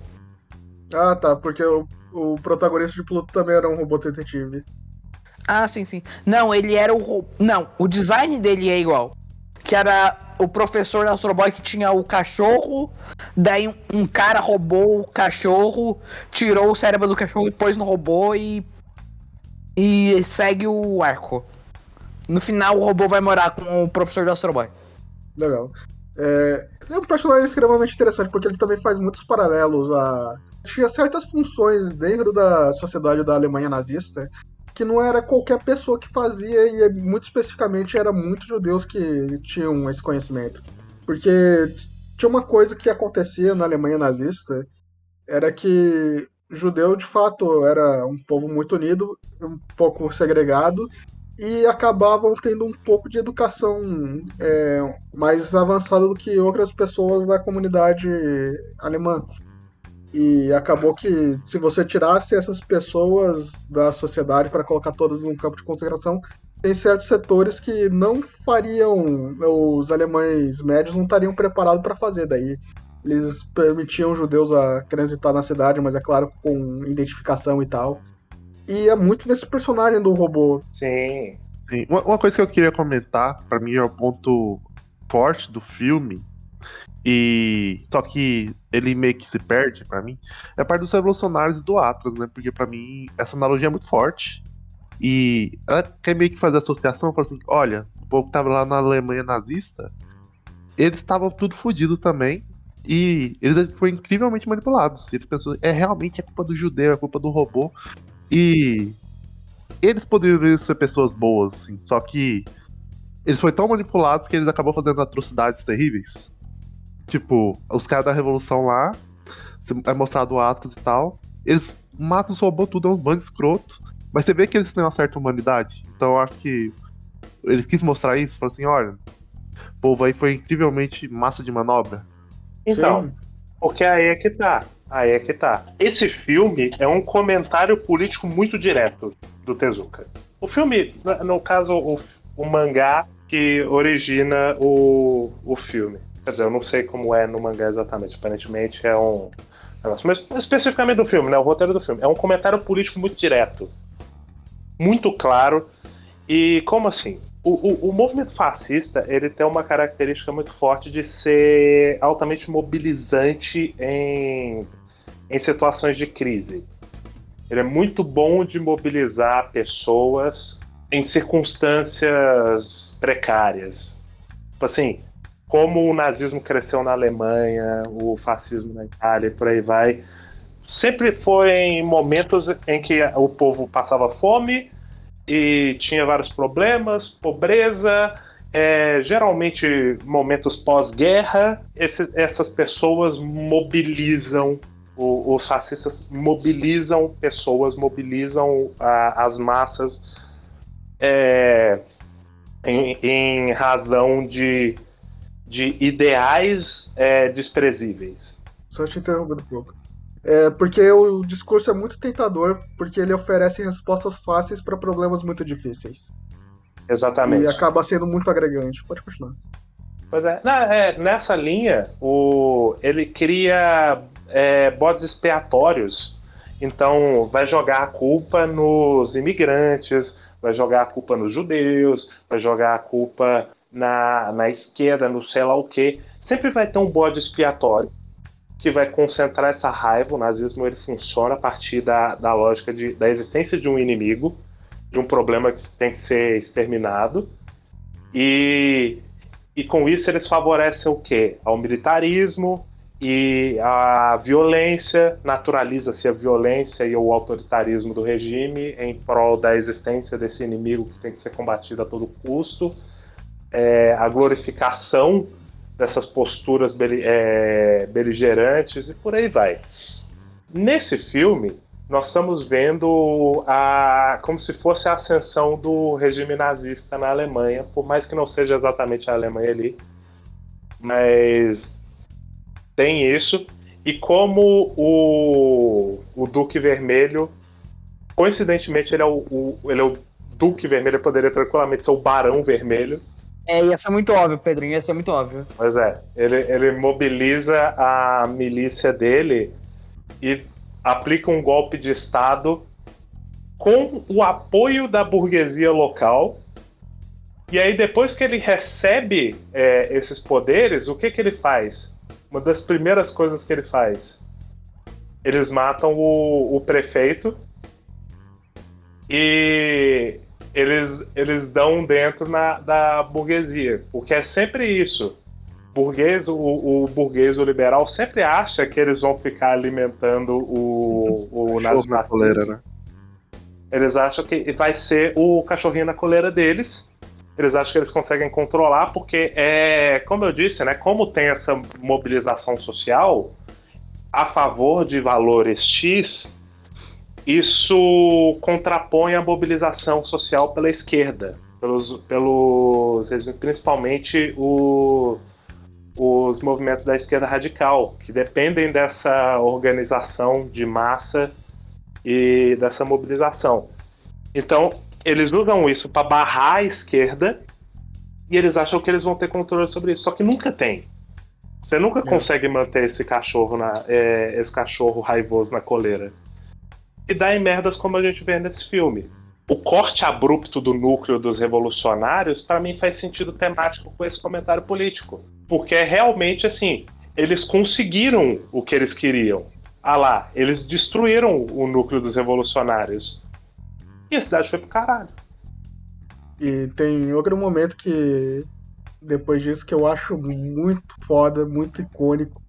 Ah, tá, porque o, o protagonista de Pluto também era um robô detetive. Ah, sim, sim. Não, ele era o. Não, o design dele é igual. Que era o professor da Astro Boy que tinha o cachorro, daí um, cara roubou o cachorro, tirou o cérebro do cachorro e pôs no robô e. E segue o arco. No final o robô vai morar com o professor da Astro Boy. Legal. É, é um personagem extremamente interessante, porque ele também faz muitos paralelos a. Tinha certas funções dentro da sociedade da Alemanha nazista que não era qualquer pessoa que fazia, e muito especificamente era muitos judeus que tinham esse conhecimento. Porque tinha uma coisa que acontecia na Alemanha nazista, era que judeu de fato era um povo muito unido, um pouco segregado, e acabavam tendo um pouco de educação é, mais avançada do que outras pessoas da comunidade alemã. E acabou que se você tirasse essas pessoas da sociedade para colocar todas num campo de concentração, tem certos setores que não fariam, os alemães médios não estariam preparados para fazer. Daí eles permitiam judeus a transitar na cidade, mas é claro com identificação e tal. E é muito desse personagem do robô. Sim. Sim. Uma, uma coisa que eu queria comentar, pra mim é o ponto forte do filme, e só que ele meio que se perde pra mim, é a parte dos revolucionários e do Atlas, né? Porque pra mim essa analogia é muito forte. E ela quer meio que fazer associação, fala assim, olha, o povo que tava lá na Alemanha nazista, eles estavam tudo fodido também. E eles foram incrivelmente manipulados. Eles pensam, é realmente é culpa do judeu, é culpa do robô. E eles poderiam ser pessoas boas, assim, só que eles foram tão manipulados que eles acabam fazendo atrocidades terríveis. Tipo, os caras da revolução lá, é mostrado atos e tal, eles matam os robôs tudo, é um bando escroto, mas você vê que eles têm uma certa humanidade. Então eu acho que eles quis mostrar isso, falou assim, olha, o povo aí foi incrivelmente massa de manobra. Então, Sim. porque aí é que tá. Aí é que tá. Esse filme é um comentário político muito direto do Tezuka. O filme, no- no caso, o, o mangá que origina o, o filme. Quer dizer, eu não sei como é no mangá exatamente. Aparentemente é um. Mas especificamente do filme, né? O roteiro do filme. É um comentário político muito direto. Muito claro. E como assim? O, o, o movimento fascista ele tem uma característica muito forte de ser altamente mobilizante em, em situações de crise. Ele é muito bom de mobilizar pessoas em circunstâncias precárias. Tipo assim, como o nazismo cresceu na Alemanha, o fascismo na Itália e por aí vai. Sempre foi em momentos em que o povo passava fome e tinha vários problemas, pobreza, é, geralmente momentos pós-guerra. Essas pessoas mobilizam, o- os fascistas mobilizam pessoas, mobilizam a- as massas é, em, em razão de, de ideais é, desprezíveis. Só te interrompendo um pouco. É porque o discurso é muito tentador, porque ele oferece respostas fáceis para problemas muito difíceis. Exatamente. E acaba sendo muito agregante. Pode continuar. Pois é. Na- é, nessa linha, o, ele cria é, bodes expiatórios. Então, vai jogar a culpa nos imigrantes, vai jogar a culpa nos judeus, vai jogar a culpa na, na esquerda, no sei lá o quê. Sempre vai ter um bode expiatório que vai concentrar essa raiva. O nazismo ele funciona a partir da, da lógica de, da existência de um inimigo, de um problema que tem que ser exterminado. E e com isso eles favorecem o quê? Ao militarismo e a violência, naturaliza-se a violência e o autoritarismo do regime em prol da existência desse inimigo que tem que ser combatido a todo custo. É, a glorificação dessas posturas é, beligerantes e por aí vai. Nesse filme, nós estamos vendo a, como se fosse a ascensão do regime nazista na Alemanha, por mais que não seja exatamente a Alemanha ali, mas tem isso. E como o, o Duque Vermelho, coincidentemente, ele é o, o- ele é o Duque Vermelho, poderia tranquilamente ser o Barão Vermelho. É, ia ser muito óbvio, Pedrinho, ia ser muito óbvio. Pois é, ele, ele mobiliza a milícia dele e aplica um golpe de Estado com o apoio da burguesia local. E aí, depois que ele recebe é, esses poderes, o que, que ele faz? Uma das primeiras coisas que ele faz: eles matam o, o prefeito e eles, eles dão dentro na, da burguesia. Porque é sempre isso. Burguês, o, o burguês, o liberal, sempre acha que eles vão ficar alimentando o, o Cachorro na nazifascismo. coleira, né? Eles acham que vai ser o cachorrinho na coleira deles. Eles acham que eles conseguem controlar, porque é, como eu disse, né? Como tem essa mobilização social a favor de valores X, isso contrapõe a mobilização social pela esquerda, pelos, pelos principalmente o, os movimentos da esquerda radical, que dependem dessa organização de massa e dessa mobilização. Então, eles usam isso para barrar a esquerda e eles acham que eles vão ter controle sobre isso, só que nunca tem. Você nunca É. consegue manter esse cachorro na, é, esse cachorro raivoso na coleira. E dá em merdas como a gente vê nesse filme. O corte abrupto do núcleo dos revolucionários, para mim, faz sentido temático com esse comentário político. Porque é realmente assim, eles conseguiram o que eles queriam. Ah lá, eles destruíram o núcleo dos revolucionários. E a cidade foi pro caralho. E tem outro momento que, depois disso, que eu acho muito foda, muito icônico,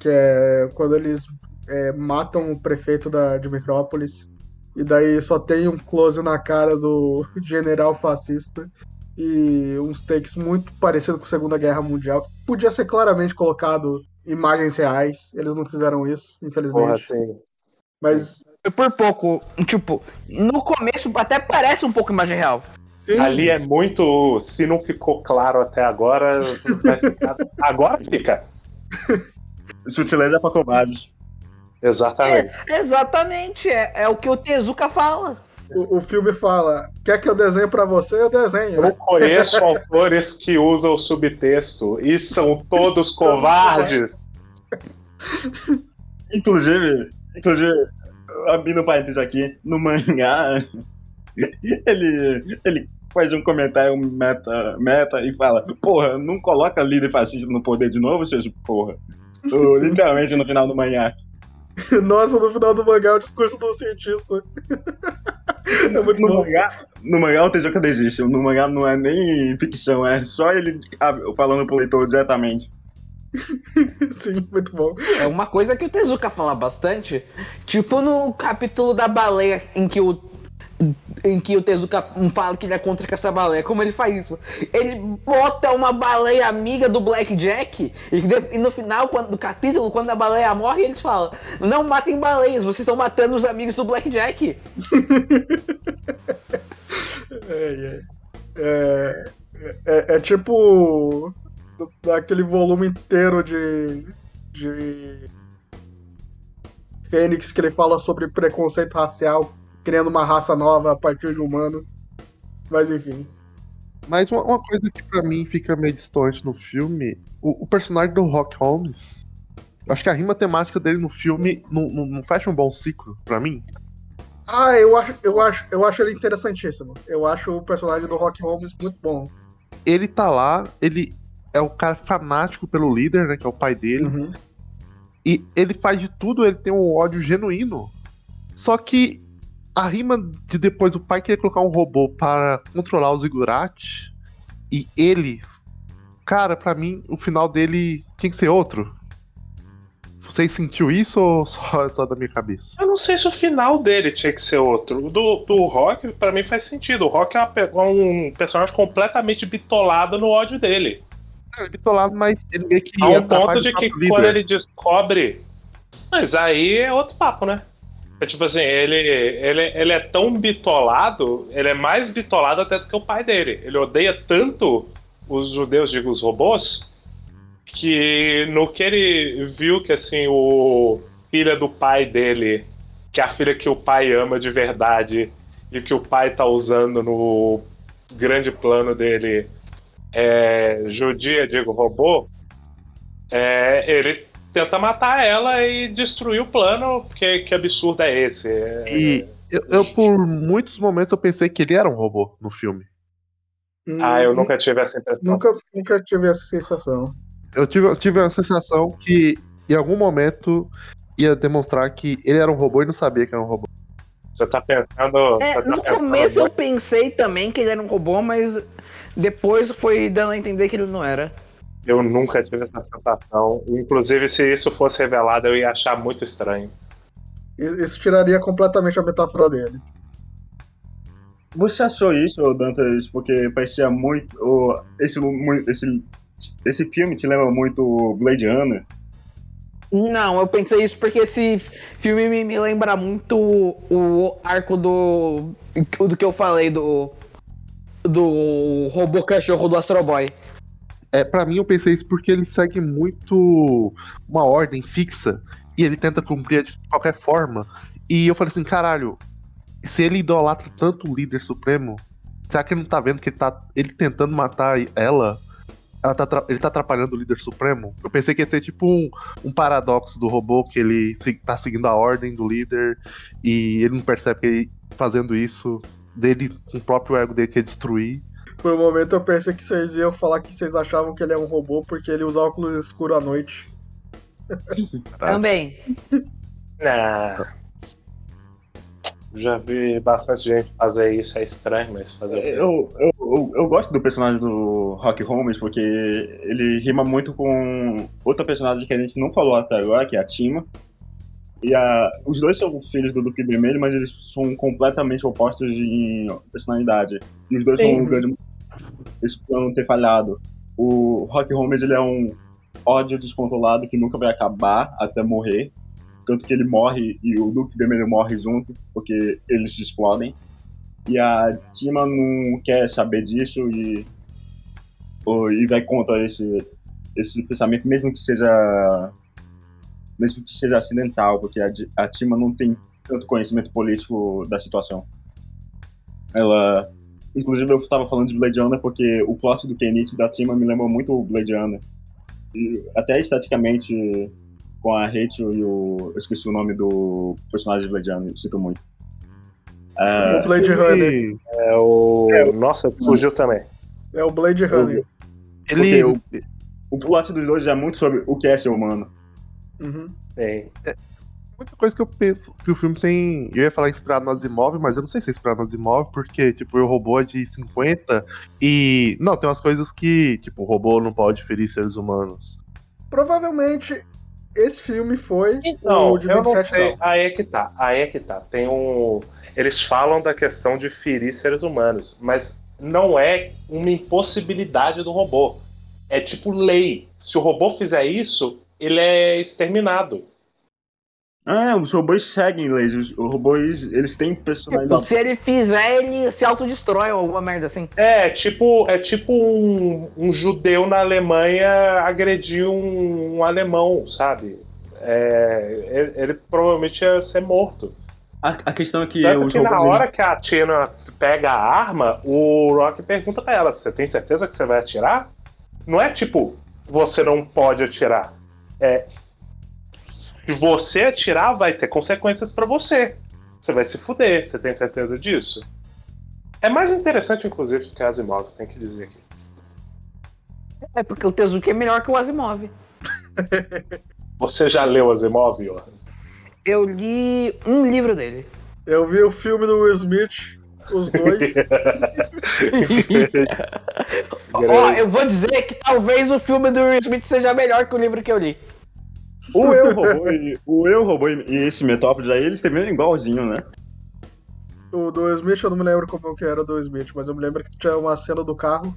que é quando eles é, matam o prefeito da, de Metrópolis E daí só tem um close na cara do general fascista e uns takes muito parecidos com a Segunda Guerra Mundial. Podia ser claramente colocado imagens reais, eles não fizeram isso, infelizmente. Porra, assim. Mas Por pouco, tipo, no começo até parece um pouco imagem real. sim, Ali é muito. Se não ficou claro até agora, vai ficar- agora fica. Sutileza é pra covardes. Exatamente. Exatamente, é, é o que o Tezuka fala. o, o filme fala: quer que eu desenhe pra você, eu desenho. Eu conheço autores que usam subtexto e são todos covardes. Inclusive, inclusive, abrindo parênteses aqui, no mangá, ele, ele faz um comentário meta, meta e fala, porra, não coloca líder fascista no poder de novo, seus porra. Literalmente no final do mangá. Nossa, no final do mangá é o discurso do cientista. é muito No bom. mangá, no mangá o Tezuka desiste, no mangá não é nem ficção, é só ele ah, falando pro leitor diretamente. Sim, muito bom. É uma coisa que o Tezuka fala bastante. Tipo no capítulo da baleia, em que o. Em que o Tezuka fala que ele é contra essa baleia. Como ele faz isso? Ele bota uma baleia amiga do Blackjack. E, e no final quando- do capítulo, quando a baleia morre, eles falam: Não matem baleias, vocês estão matando os amigos do Blackjack. É, é, é, é tipo daquele volume inteiro de, de Fênix que ele fala sobre preconceito racial, criando uma raça nova a partir de humano. Mas enfim. Mas uma, uma coisa que pra mim fica meio distante no filme, o, o personagem do Rock Holmes, acho que a rima temática dele no filme não, não, não fecha um bom ciclo pra mim. Ah, eu acho, eu acho, eu acho ele interessantíssimo. Eu acho o personagem do Rock Holmes muito bom. Ele tá lá, ele é o cara fanático pelo líder, né, que é o pai dele, Uhum. e ele faz de tudo, ele tem um ódio genuíno. Só que a rima de depois o pai querer colocar um robô para controlar os Ziggurat e eles, cara, pra mim o final dele tinha que ser outro. Vocês sentiu isso ou só, só da minha cabeça? Eu não sei se o final dele tinha que ser outro. O do, do Rock, pra mim, faz sentido. O Rock é uma é um personagem completamente bitolado no ódio dele. Cara, bitolado, mas ele meio que A um ponto de que quando ele descobre. Mas aí é outro papo, né? É tipo assim, ele, ele, ele é tão bitolado, ele é mais bitolado até do que o pai dele. Ele odeia tanto os judeus, digo, os robôs, que no que ele viu que assim, o filha do pai dele, que é a filha que o pai ama de verdade, e que o pai tá usando no grande plano dele é, judia, digo, robô, é, ele tenta matar ela e destruir o plano, porque que absurdo é esse? É, E eu, eu, por muitos momentos, eu pensei que ele era um robô no filme. Ah, eu nunca tive essa impressão. Nunca, nunca tive essa sensação. Eu tive, eu tive a sensação que em algum momento ia demonstrar que ele era um robô e não sabia que era um robô. Você tá pensando. É, você tá no pensando- começo eu pensei também que ele era um robô, mas depois foi dando a entender que ele não era. Eu nunca tive essa sensação. Inclusive, se isso fosse revelado, eu ia achar muito estranho. Isso tiraria completamente a metáfora dele. Você achou isso, Dantas, porque parecia muito. ô, esse, esse, esse filme te lembra muito Blade Runner? Não, eu pensei isso porque esse filme me, me lembra muito o arco do. do que eu falei, do. do robô cachorro do Astro Boy. É, para mim eu pensei isso porque ele segue muito uma ordem fixa e ele tenta cumprir de qualquer forma. E eu falei assim, caralho, se ele idolatra tanto o líder supremo, será que ele não tá vendo que ele tá ele tentando matar ela? Ela tá, ele tá atrapalhando o líder supremo? Eu pensei que ia ter tipo um, um paradoxo do robô, que ele se- tá seguindo a ordem do líder e ele não percebe que ele fazendo isso, dele, com o próprio ego dele quer destruir. Por um momento eu pensei que vocês iam falar que vocês achavam que ele é um robô porque ele usa óculos escuros à noite. Tá. Também. Não. Já vi bastante gente fazer isso, é estranho, mas fazer. Eu, eu, eu, eu gosto do personagem do Rock Holmes porque ele rima muito com outra personagem que a gente não falou até agora, que é a Tima. E a, os dois são filhos do Duque Vermelho, mas eles são completamente opostos em personalidade. E os dois Sim. são um grande esse plano ter falhado. O Rock Holmes ele é um ódio descontrolado que nunca vai acabar até morrer. Tanto que ele morre e o Duque Vermelho morre junto, porque eles explodem. E a Tima não quer saber disso e, e vai contra esse, esse pensamento, mesmo que seja mesmo que seja acidental, porque a, a Tima não tem tanto conhecimento político da situação. Ela. Inclusive, eu estava falando de Blade Runner porque o plot do Kenichi da Tima me lembra muito o Blade Runner. E até esteticamente, com a Rachel e o. Eu esqueci o nome do personagem de Blade Runner, sinto muito. Ah, O Blade Runner. Ele, É o. Nossa, fugiu também. É o Blade Runner. ele, Porque o plot dos dois é muito sobre o que é ser humano. Uhum. Sim. muita coisa que eu penso que o filme tem. Eu ia falar inspirado no Asimov, mas eu não sei se é inspirado no Asimov, porque, tipo, o robô é de 50 e. Não, tem umas coisas que, tipo, o robô não pode ferir seres humanos. Provavelmente esse filme foi Então, o de eu não 27 sei. não. Aí é que tá. Aí é que tá. Tem um. Eles falam da questão de ferir seres humanos, mas não é uma impossibilidade do robô. É tipo lei. Se o robô fizer isso, ele é exterminado. Ah, os robôs seguem leis. Os robôs, eles têm Tipo, personalidade. se ele fizer, ele se autodestrói ou alguma merda assim. É tipo, é tipo um, um judeu na Alemanha agredir um, um alemão, sabe? É, ele, ele provavelmente ia ser morto. A, a questão é que Tanto os que na hora que a Tina pega a arma, o Rock pergunta pra ela: Você tem certeza que você vai atirar? Não é tipo, você não pode atirar. É. Se você atirar, vai ter consequências pra você. Você vai se fuder. Você tem certeza disso? É mais interessante, inclusive, que a Asimov, tem que dizer aqui. É porque o Tezuka é melhor que o Asimov. Você já leu Asimov, Johan? Eu li um livro dele. Eu vi o filme do Will Smith, os dois. Ó, eu vou dizer que talvez o filme do Will Smith seja melhor que o livro que eu li. O Eu Robô e, o Eu Robô e esse Metrópolis aí, eles terminam igualzinho, né? o do Will Smith eu não me lembro como que era o do Will Smith, mas eu me lembro que tinha uma cena do carro.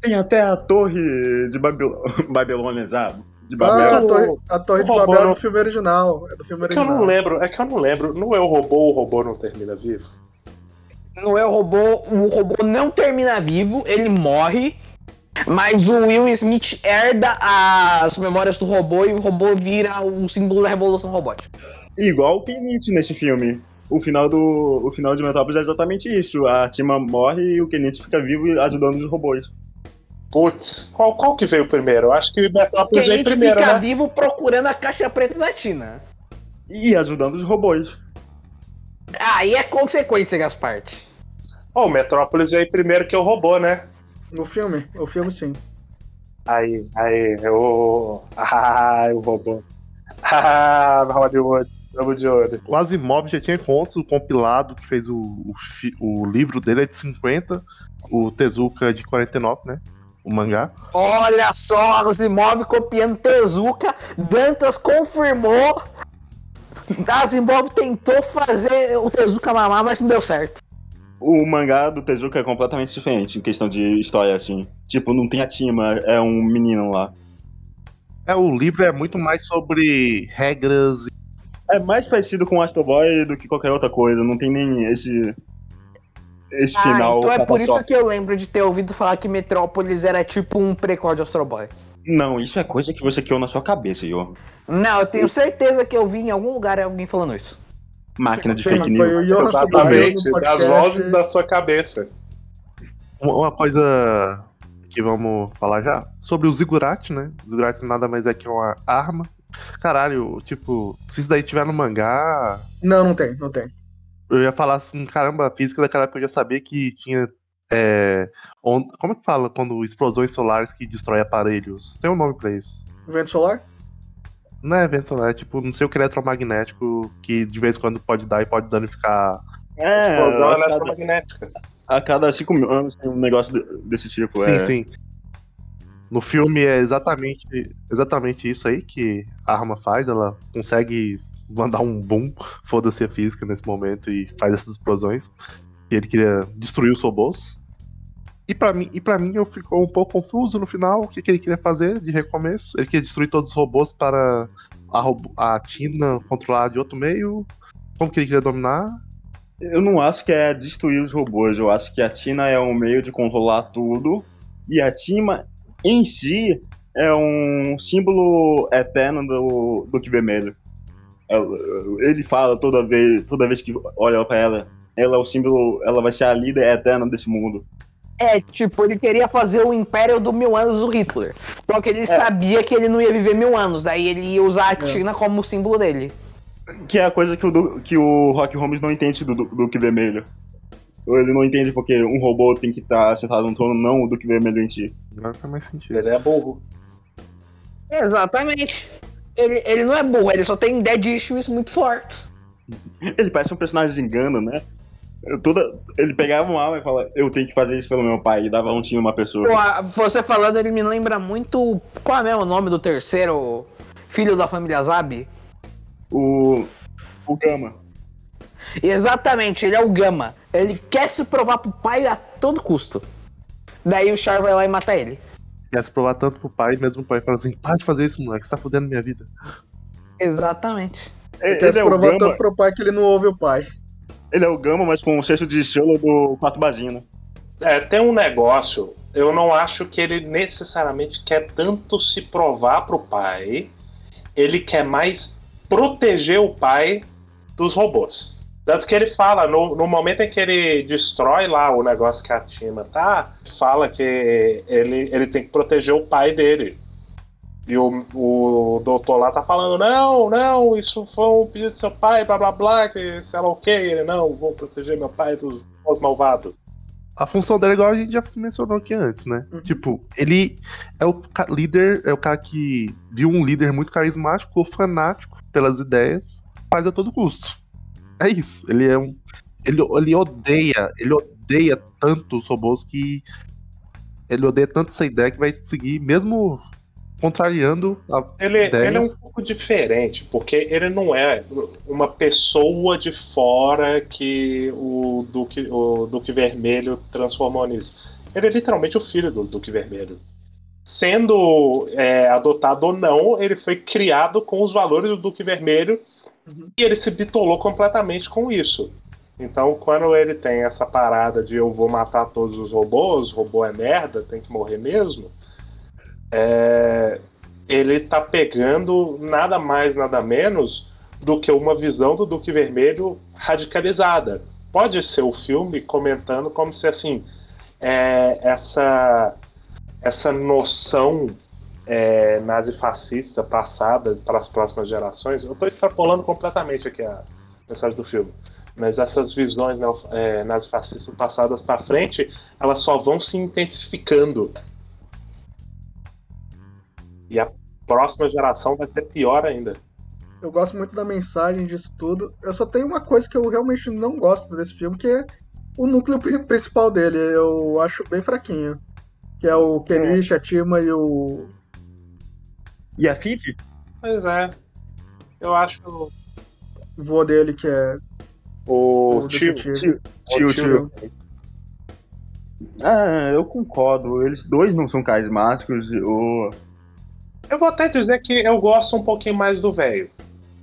Tem até a torre de Babil... Babilônia já. De Ah, Babel. a torre, a torre de o Babel é não- do filme original. É do filme É que eu original. não lembro, é que eu não lembro. No Eu Robô, o robô não termina vivo? Não é o robô, o robô não termina vivo, ele morre. Mas o Will Smith herda as memórias do robô e o robô vira o símbolo da revolução robótica. Igual o Kenichi nesse filme. O final, do, o final de Metrópolis é exatamente isso. A Tima morre e o Kenichi fica vivo ajudando os robôs. Putz, qual, qual que veio primeiro? Eu acho que Metrópolis a veio primeiro, fica né? vivo procurando a caixa preta da Tina. E ajudando os robôs. Aí é consequência, Gaspart. Ó, o Metrópolis veio primeiro que o robô, né? No filme, o filme sim. Aí, aí, o. Ah, o robô. Ah, Hollywood, jogo de ouro. O Asimov já tinha contos, o compilado que fez o, o, fi- o livro dele é de 50, o Tezuka é de 49, né? O mangá. Olha só, o Asimov copiando Tezuka. Dantas confirmou. Asimov tentou fazer o Tezuka mamar, mas não deu certo. O mangá do Tezuka é completamente diferente em questão de história, assim. Tipo, não tem a Tima, é um menino lá. É, o livro é muito mais sobre regras. É mais parecido com Astro Boy do que qualquer outra coisa. Não tem nem esse. Esse Ah, final. então é por isso que eu lembro de ter ouvido falar que Metrópolis era tipo um prequel de Astro Boy. Não, isso é coisa que você criou na sua cabeça, Johan. Não, eu tenho certeza que eu vi em algum lugar alguém falando isso. Máquina de fake foi news. o Johan Subaru Exatamente, das vozes da sua cabeça. Uma, uma coisa que vamos falar já sobre o Ziggurat, né? O Ziggurat nada mais é que uma arma. Caralho, tipo, se isso daí tiver no mangá, Não, não tem, não tem. eu ia falar assim, caramba, a física daquela época eu já sabia que tinha. é, on- como é que fala quando explosões solares que destrói aparelhos? Tem um nome pra isso. Vento solar? Não é evento solar, é tipo, não sei o que eletromagnético que de vez em quando pode dar e pode danificar. É, Explosão a cada, eletromagnética. a cada cinco mil anos tem um negócio de- desse tipo. sim, é. sim. No filme é exatamente, exatamente isso aí que a arma faz, ela consegue mandar um boom, foda-se a física nesse momento e faz essas explosões. E ele queria destruir os robôs. E pra mim, e para mim eu ficou um pouco confuso no final o que, que ele queria fazer de recomeço. Ele queria destruir todos os robôs para a, a Tina controlar de outro meio. Como que ele queria dominar? Eu não acho que é destruir os robôs, eu acho que a Tina é um meio de controlar tudo. E a Tima, em si, é um símbolo eterno do Duque Vermelho. Ela- Ele fala toda vez, toda vez que olha pra ela, ela é o símbolo, ela vai ser a líder eterna desse mundo. É, tipo, ele queria fazer o Império do Mil Anos do Hitler. Só que ele sabia que ele não ia viver mil anos, daí ele ia usar a Tina como símbolo dele. Que é a coisa que o, que o Rock Holmes não entende do Du- Duque Vermelho. Ou Ele não entende porque um robô tem que estar sentado no trono, não o Duque Vermelho em si. Agora faz mais sentido. Ele é burro. Exatamente. Ele, ele não é burro, ele só tem dead issues muito fortes. Ele parece um personagem de engano, né? Toda, ele pegava uma arma e falava, eu tenho que fazer isso pelo meu pai, e dava um tiro numa pessoa. Pô, você falando, ele me lembra muito. Qual é mesmo o nome do terceiro filho da família Zabi? O. O Gama. Exatamente, ele é o Gama. Ele quer se provar pro pai a todo custo. Daí o Char vai lá e mata ele. Quer se provar tanto pro pai, mesmo o pai fala assim: para de fazer isso, moleque, você tá fudendo minha vida. Exatamente. Ele Ele, quer se é provar tanto pro pai que ele não ouve o pai. Ele é o Gama, mas com o cesto de estrela do Pato Bagina. É, tem um negócio. Eu não acho que ele necessariamente quer tanto se provar pro pai. Ele quer mais proteger o pai dos robôs. Tanto que ele fala, no, no momento em que ele destrói lá o negócio que a Tina tá, fala que ele, ele tem que proteger o pai dele. E o, o doutor lá tá falando, não, não, isso foi um pedido do seu pai, blá blá blá, que sei lá o que, ele, não, vou proteger meu pai dos, dos malvados. A função dele é igual a gente já mencionou aqui antes, né? Uhum. Tipo, ele é o líder, é o cara que viu um líder muito carismático, fanático pelas ideias, faz a todo custo. É isso. Ele é um. Ele, ele odeia, ele odeia tanto os robôs que. Ele odeia tanto essa ideia que vai seguir, mesmo contrariando a. Ele, ele é um pouco diferente, porque ele não é uma pessoa de fora que o Duque, o Duque Vermelho transformou nisso. Ele é literalmente o filho do Duque Vermelho. Sendo é, adotado ou não, ele foi criado com os valores do Duque Vermelho Uhum. e ele se bitolou completamente com isso. Então, quando ele tem essa parada de eu vou matar todos os robôs, robô é merda, tem que morrer mesmo, é, ele tá pegando nada mais, nada menos do que uma visão do Duque Vermelho radicalizada. Pode ser o filme comentando como se assim é, essa essa noção é, nazifascista passada para as próximas gerações. Eu estou extrapolando completamente aqui a mensagem do filme. Mas essas visões neo- é, nazifascistas passadas para frente, elas só vão se intensificando. E a próxima geração vai ser pior ainda. Eu gosto muito da mensagem disso tudo. Eu só tenho uma coisa que eu realmente não gosto desse filme, que é o núcleo pri- principal dele. Eu acho bem fraquinho. Que é o Kenichi, a Tima e o. E a Fifi? Pois é. Eu acho vô dele, que é. o o tio, detetive. Tio, tio, tio. Ah, eu concordo. Eles dois não são carismáticos. O... Eu vou até dizer que eu gosto um pouquinho mais do velho.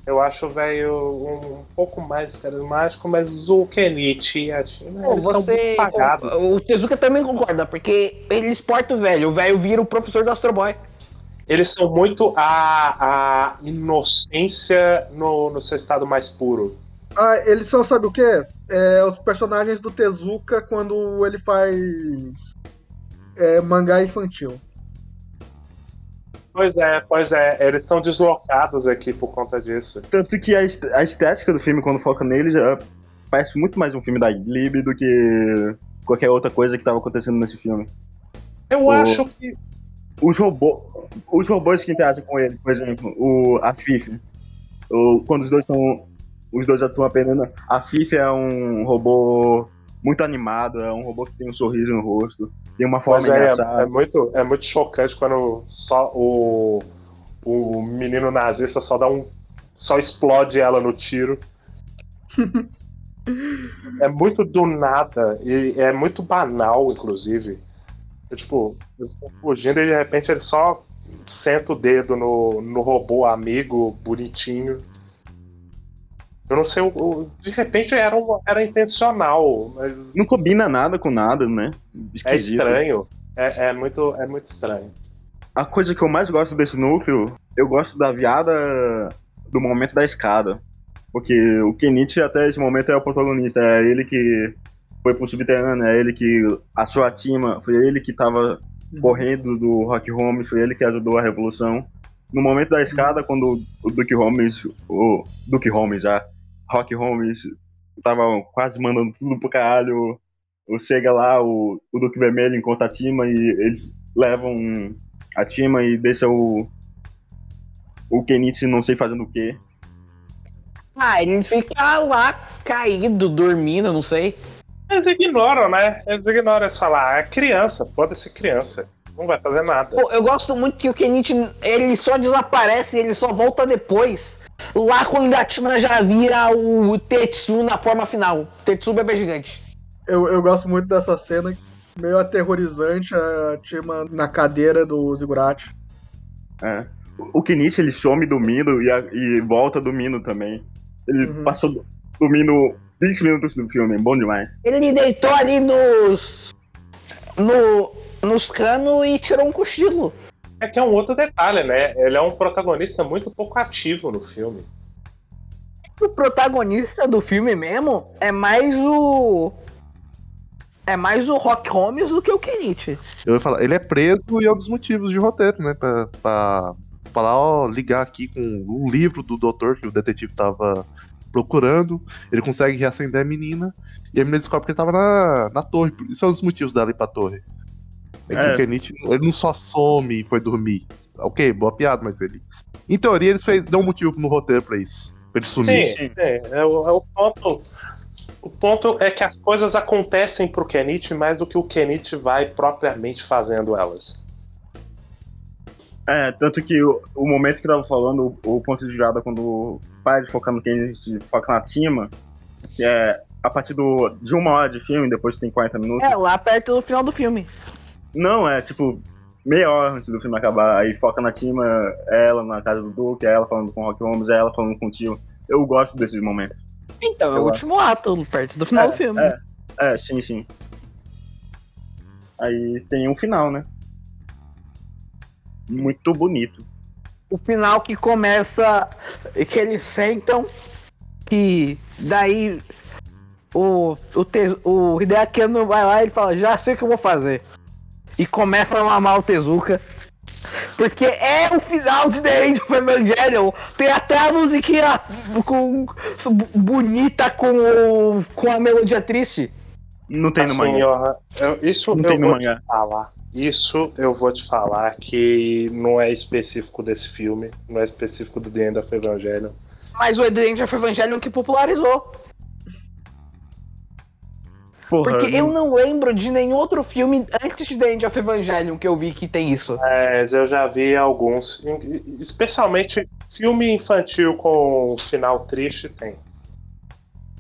Eu acho o velho um pouco mais carismático, mas o Kenichi e a Tina, Pô, eles são você. muito pagados. O, o Tezuka também concorda, porque ele exporta o velho. O velho vira o professor do Astro Boy. Eles são muito a, a inocência no, no seu estado mais puro. Ah, eles são, sabe o quê? É, os personagens do Tezuka quando ele faz. é, mangá infantil. Pois é, pois é. Eles são deslocados aqui por conta disso. Tanto que a, est- a estética do filme, quando foca nele, já parece muito mais um filme da Ghibli do que qualquer outra coisa que estava acontecendo nesse filme. Eu O- acho que. Os, robô, os robôs que interagem com eles, por exemplo, o, a Fifi, o, quando os dois estão. Os dois atuam apenas. A Fifi é um robô muito animado, é um robô que tem um sorriso no rosto, tem uma forma Mas é, engraçada. é muito, é muito chocante quando só o, o menino nazista só dá um só explode ela no tiro. é muito do nada e é muito banal, inclusive. Eu, tipo, eles estão fugindo e de repente ele só senta o dedo no, no robô amigo, bonitinho. Eu não sei, o- o- de repente era, um- era intencional, mas Não combina nada com nada, né? é Esquisito. estranho. É, é muito, é muito estranho. A coisa que eu mais gosto desse núcleo, eu gosto da viada do momento da escada. Porque o Kenichi até esse momento é o protagonista, é ele que foi pro subterrâneo, é ele que achou a Tima, foi ele que tava correndo do Rock Holmes, foi ele que ajudou a revolução. No momento da escada, quando o Duke Holmes, o Duke Holmes já, Rock Holmes, tava quase mandando tudo pro caralho, o- chega lá, o, o Duque Vermelho encontra a Tima e eles levam a Tima e deixa o o Kenichi não sei fazendo o quê. Ah, ele fica lá caído, dormindo, não sei. Eles ignoram, né? Eles ignoram eles falam, ah, é criança, foda-se criança. Não vai fazer nada. Pô, eu gosto muito que o Kenichi, ele só desaparece, ele só volta depois. Lá quando a Tina já vira o Tetsu na forma final. Tetsu bebê gigante. Eu, eu gosto muito dessa cena, meio aterrorizante, a Tima na cadeira do Zigurati. É. O Kenichi ele some dormindo e, a- e volta dormindo também. Ele Uhum. passou dormindo 20 minutos do filme, bom demais. Ele deitou ali nos. No, nos canos e tirou um cochilo. É que é um outro detalhe, né? Ele é um protagonista muito pouco ativo no filme. O protagonista do filme mesmo é mais o. É mais o Rock Holmes do que o Kenichi. Eu ia falar, ele é preso e é um dos motivos de roteiro, né? Pra, pra falar, ó, ligar aqui com um livro do doutor que o detetive tava procurando. Ele consegue reacender a menina. E a menina descobre que ele tava na, na torre. Isso é um dos motivos dela ir pra torre. É que É. o Kenichi, ele não só some e foi dormir. Ok, boa piada, mas ele. Em teoria, eles fez, deu um motivo no roteiro pra isso. Pra ele sumir. Sim, sim. É, o, é o ponto. O ponto é que as coisas acontecem pro Kenichi mais do que o Kenichi vai propriamente fazendo elas. É, tanto que o, o momento que eu tava falando, o, o ponto de virada quando para de focar no Kenichi, foca na Tima, que é a partir do, de uma hora de filme, depois tem 40 minutos. É, lá perto do final do filme. Não, é tipo meia hora antes do filme acabar, aí foca na Tima, ela na casa do Duke, ela falando com o Rock Holmes, ela falando com o tio. Eu gosto desses momentos. Então, é o último ato, perto do final É, do filme. é. É, sim, sim. Aí tem um final, né? Muito bonito. O final que começa. Que eles sentam. Que daí. O, o, te, o Hideaki Anno vai lá e ele fala: Já sei o que eu vou fazer. E começa a mamar o Tezuka. Porque é o final de The End of Evangelion. Tem até a musiquinha com, bonita com, o, com a melodia triste. Não tem no Assim, mangá. ó, eu- isso Não eu tem no vou mangá. te falar. Isso eu vou te falar que não é específico desse filme, não é específico do The End of Evangelion. Mas o The End of Evangelion que popularizou. Porra, Porque eu não lembro de nenhum outro filme antes de The End of Evangelion que eu vi que tem isso. Mas eu já vi alguns, especialmente filme infantil com final triste tem.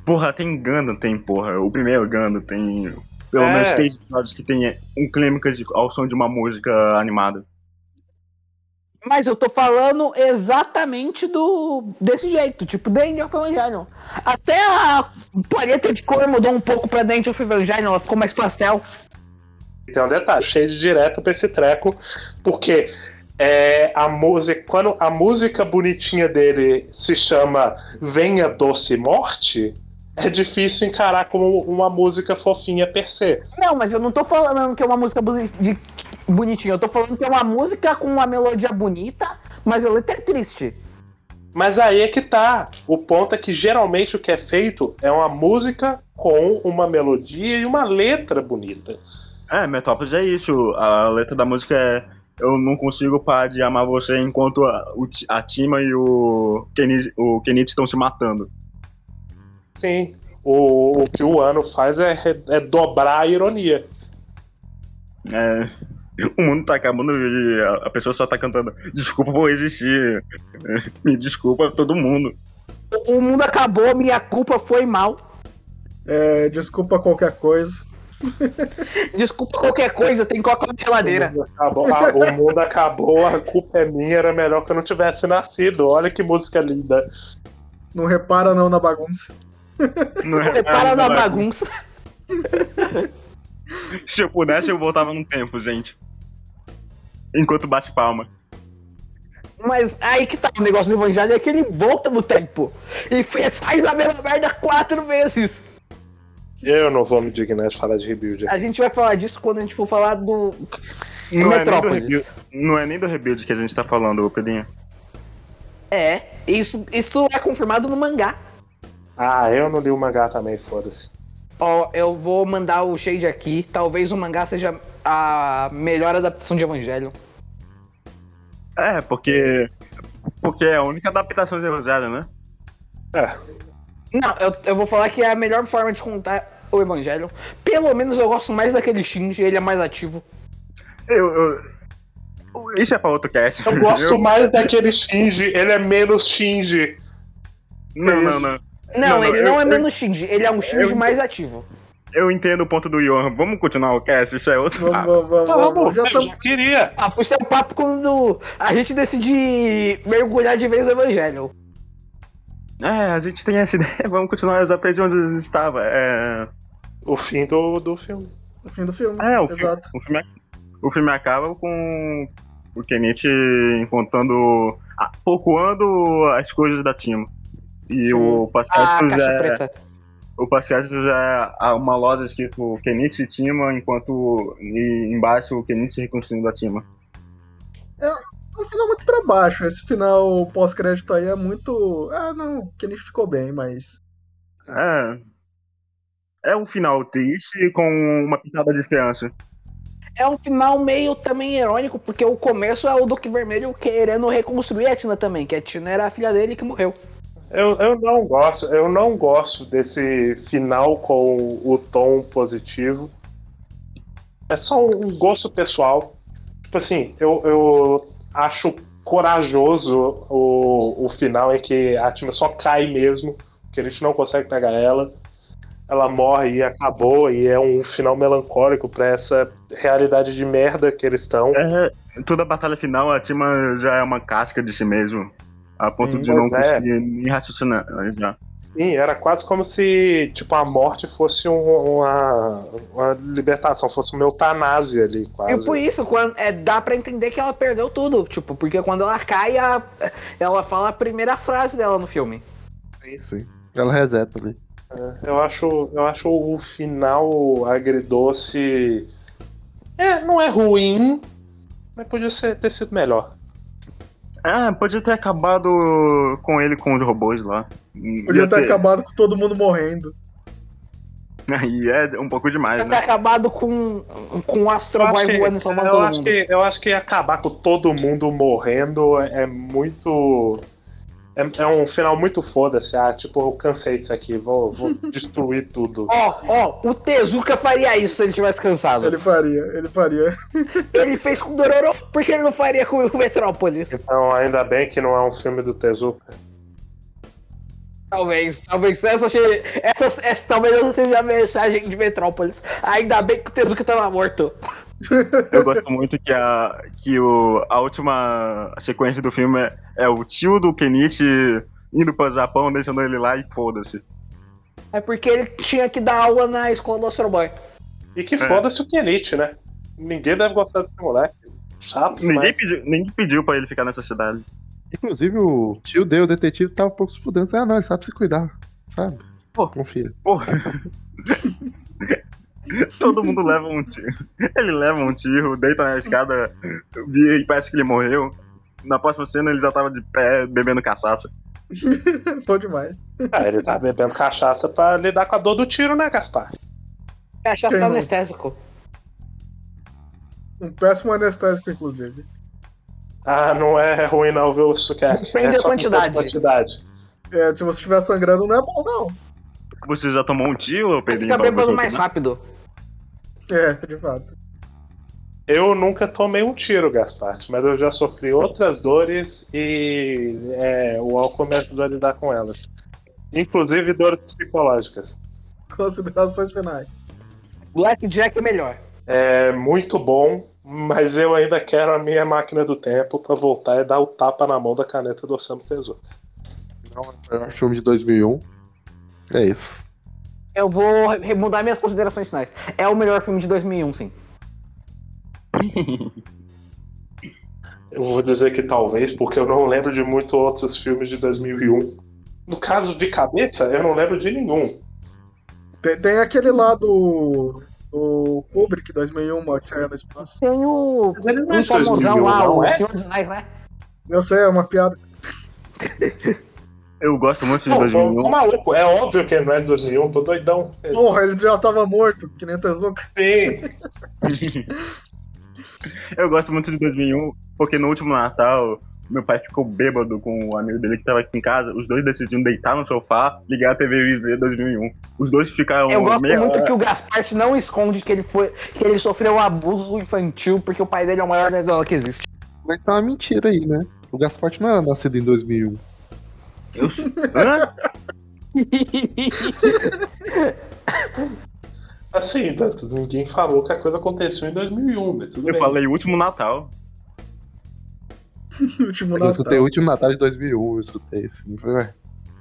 Porra, tem Gundam, tem, porra. O primeiro Gundam tem. Pelo É. menos três episódios que tem um clímax de- ao som de uma música animada. Mas eu tô falando exatamente do desse jeito, tipo The of Evangelion. Até a paleta de cor mudou um pouco pra The of Evangelion, ela ficou mais pastel. Tem um detalhe, cheio de direto pra esse treco, porque é, a música, quando a música bonitinha dele se chama Venha Doce Morte, é difícil encarar como uma música fofinha per se. Não, mas eu não tô falando que é uma música de- bonitinha, eu tô falando que é uma música com uma melodia bonita, mas a letra é triste. Mas aí é que tá. O ponto é que geralmente o que é feito é uma música com uma melodia e uma letra bonita. É, Metrópolis é isso. A letra da música é. Eu não consigo parar de amar você enquanto a, a Tima e o Kenichi o Kenichi estão se matando. Sim. O, o que o ano faz é, é dobrar a ironia. É, O mundo tá acabando e a- pessoa só tá cantando desculpa por existir. Me desculpa todo mundo. O mundo acabou, minha culpa foi mal. É, desculpa qualquer coisa. Desculpa qualquer coisa, tem coca na geladeira. O mundo, acabou, ah, o mundo acabou, a culpa é minha, era melhor que eu não tivesse nascido. Olha que música linda. Não repara não na bagunça. Não é, Repara não na é- bagunça. Se eu pudesse, eu voltava no tempo, gente. Enquanto bate palma. Mas aí que tá o negócio do evangelho é que ele volta no tempo. E faz a mesma merda quatro vezes. Eu não vou me dignar de falar de rebuild. A gente vai falar disso quando a gente for falar do Não é, nem do Metrópolis. rebuild, não é nem do rebuild que a gente tá falando, Pedrinho. É, isso, isso é confirmado no mangá. Ah, eu não li o mangá também, foda-se. Ó, eu vou mandar o shade aqui. Talvez o mangá seja a melhor adaptação de Evangelho. É, porque. Porque é a única adaptação de Evangelho, né? É, Não, eu, eu vou falar que é a melhor forma de contar o Evangelho. Pelo menos eu gosto mais daquele Shinji, ele é mais ativo. Eu. eu- Isso é pra outro cast. eu gosto Eu- mais daquele Shinji, ele é menos Shinji. Não, não, não. Não, Não, não, ele eu- não é eu- menos Shinji, ele é um Shinji eu- mais ativo. Eu entendo o ponto do Johan. Vamos continuar o cast? Isso é outro. Vamos, papo. vamos, vamos, vamos. Vamos, Já eu queria. Ah, por ser um papo quando a gente decidir mergulhar de vez no Evangelho. É, a gente tem essa ideia. Vamos continuar. Eu já perdi onde a gente estava. É. O fim do, do filme. no fim do filme. É, o filme, Exato. o filme, o filme acaba com o Kenichi encontrando, ah, pocoando as coisas da Timo. E Sim. o A Pascasco caixa já, é- o Pascasco já é uma loja escrito Kenichi e Tima, enquanto e embaixo o Kenichi reconstruindo a Tima. É um final muito pra baixo. Esse final pós-crédito aí é muito. Ah, não, que ele ficou bem, mas. É. É um final triste com uma pitada de esperança. É um final meio também irônico, porque o começo é o Duque Vermelho querendo reconstruir a Tina também, que a Tina era a filha dele que morreu. Eu, eu não gosto, eu não gosto desse final com o tom positivo. É só um gosto pessoal. Tipo assim, eu, eu acho corajoso o, o final em que a Tima só cai mesmo, que a gente não consegue pegar ela. Ela morre e acabou, e é um final melancólico pra essa realidade de merda que eles estão. É, toda a batalha final, a Tima já é uma casca de si mesmo. A ponto de não é. conseguir nem raciocinar já. Sim, era quase como se tipo, a morte fosse um- uma, uma libertação, fosse uma eutanásia ali, E quase. por isso, quando, é, dá pra entender que ela perdeu tudo. Tipo, porque quando ela cai, a- ela fala a primeira frase dela no filme. Sim, sim. Ela reseta ali. Eu acho, eu acho o final agridoce. É, não é ruim, mas podia ser, ter sido melhor. Ah, podia ter acabado com ele com os robôs lá. Podia Ia ter acabado com todo mundo morrendo. Aí é um pouco demais, Deve né? ter acabado com, com o Astro Boy voando e salvando eu, todo acho mundo. que, eu acho que acabar com todo mundo morrendo é é muito. É, é um final muito foda-se. Ah, tipo, eu cansei disso aqui, vou, vou destruir tudo. Ó, ó, o Tezuka faria isso se ele tivesse cansado. Ele faria, ele faria. Ele fez com o Dororo, por que ele não faria com o Metrópolis? Então, ainda bem que não é um filme do Tezuka. Talvez, talvez essa, essa, essa talvez essa seja a mensagem de Metrópolis. Ainda bem que o Tezuka tava morto. Eu gosto muito que a, que o, a última sequência do filme é, é o tio do Kenichi indo pro Japão, deixando ele lá e foda-se. É porque ele tinha que dar aula na escola do Astro Boy. E que foda-se o Kenichi, né? Ninguém deve gostar desse moleque. Chato, Ninguém mas... pediu, ninguém pediu pra ele ficar nessa cidade. Inclusive, o tio dele, o detetive, tava um pouco se fudendo. Ah, não, ele sabe se cuidar, sabe? Pô. Confia. Porra. Todo mundo leva um tiro. Ele leva um tiro, deita na escada e parece que ele morreu. Na próxima cena ele já tava de pé bebendo cachaça. Bom demais. Ah, ele tá bebendo cachaça pra lidar com a dor do tiro, né, Gaspar? Cachaça não? anestésico. Um péssimo anestésico, inclusive. Ah, não é ruim não, viu, Sukiyaki? Depende é da só quantidade. quantidade. É, se você estiver sangrando, não é bom, não. Você já tomou um tiro, Pedrinho? Fica bebendo mais tomar? rápido. É, de fato. Eu nunca tomei um tiro, Gaspar, mas eu já sofri outras dores e é, o álcool me ajudou a lidar com elas. Inclusive dores psicológicas. Considerações finais. Blackjack é melhor. É muito bom, mas eu ainda quero a minha máquina do tempo pra voltar e dar o tapa na mão da caneta do Osamu Tezuka. Não é o melhor filme de 2001. É isso. Eu vou mudar minhas considerações finais. É o melhor filme de 2001, sim. Eu vou dizer que talvez, porque eu não lembro de muitos outros filmes de 2001. No caso de cabeça, eu não lembro de nenhum. Tem, tem aquele lá do. do Kubrick 2001, Odisseia no Espaço. Tem o. É Um de 2001, famosão lá, o é? Senhor dos Anéis, né? Eu sei, é uma piada. Eu gosto muito de Não, tô, 2001. tô maluco. É óbvio que ele não é de 2001, tô doidão. Porra, ele já tava morto, que nem Tezuka. Sim. Eu gosto muito de 2001, porque no último Natal, meu pai ficou bêbado com o amigo dele que tava aqui em casa. Os dois decidiram deitar no sofá, ligar a TV e ver 2001. Os dois ficaram Eu gosto meia muito hora. que o Gaspar não esconde que ele foi. que ele sofreu abuso infantil porque o pai dele é o maior nerdola que existe. Mas tá uma mentira aí, né? O Gaspart não era nascido em 2001. Eu sou- Hã? Assim, Dantas, ninguém falou que a coisa aconteceu em 2001, mas tudo Eu bem. falei último Natal. Último Eu escutei o Natal. último Natal de 2001, eu escutei assim. Falei, ué,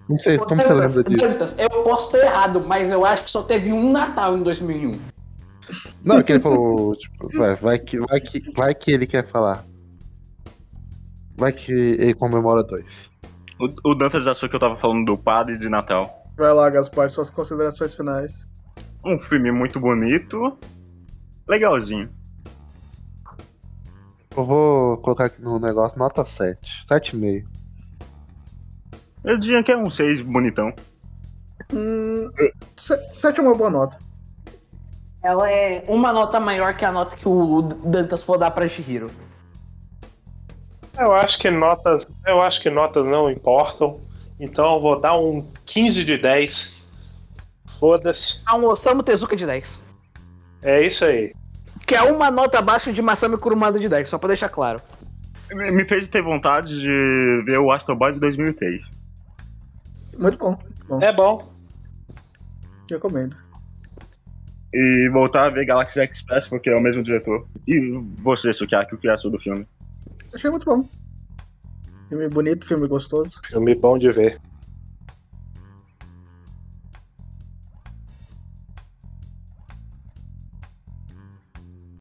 Não sei, como você lembra disso? Eu posso ter errado, mas eu acho que só teve um Natal em 2001. Não, é que ele falou, tipo, vai, vai, que, vai, que, vai que ele quer falar. Vai que ele comemora dois. O, o Dantas achou que eu tava falando do padre de Natal. Vai lá, Gaspar, suas considerações finais. Um filme muito bonito. Legalzinho. Eu vou colocar aqui no negócio nota 7. 7,5. Eu diria que é um 6 bonitão. Hum, se- sete é uma boa nota. Ela é uma nota maior que a nota que o Dantas for dar pra Shihiro. Eu acho que notas, eu acho que notas não importam. Então eu vou dar um 15 de 10. Foda-se. A um Osamu Tezuka de 10. É isso aí. Que é uma nota abaixo de Masami Kurumada de 10, só pra deixar claro. Me me fez ter vontade de ver o Astro Boy de 2003. Muito bom. muito bom. É bom. Recomendo. E voltar a ver Galaxy Express, porque é o mesmo diretor. E você, Sukiaki, o que achou do filme? Achei muito bom. Filme bonito, filme gostoso. Filme bom de ver.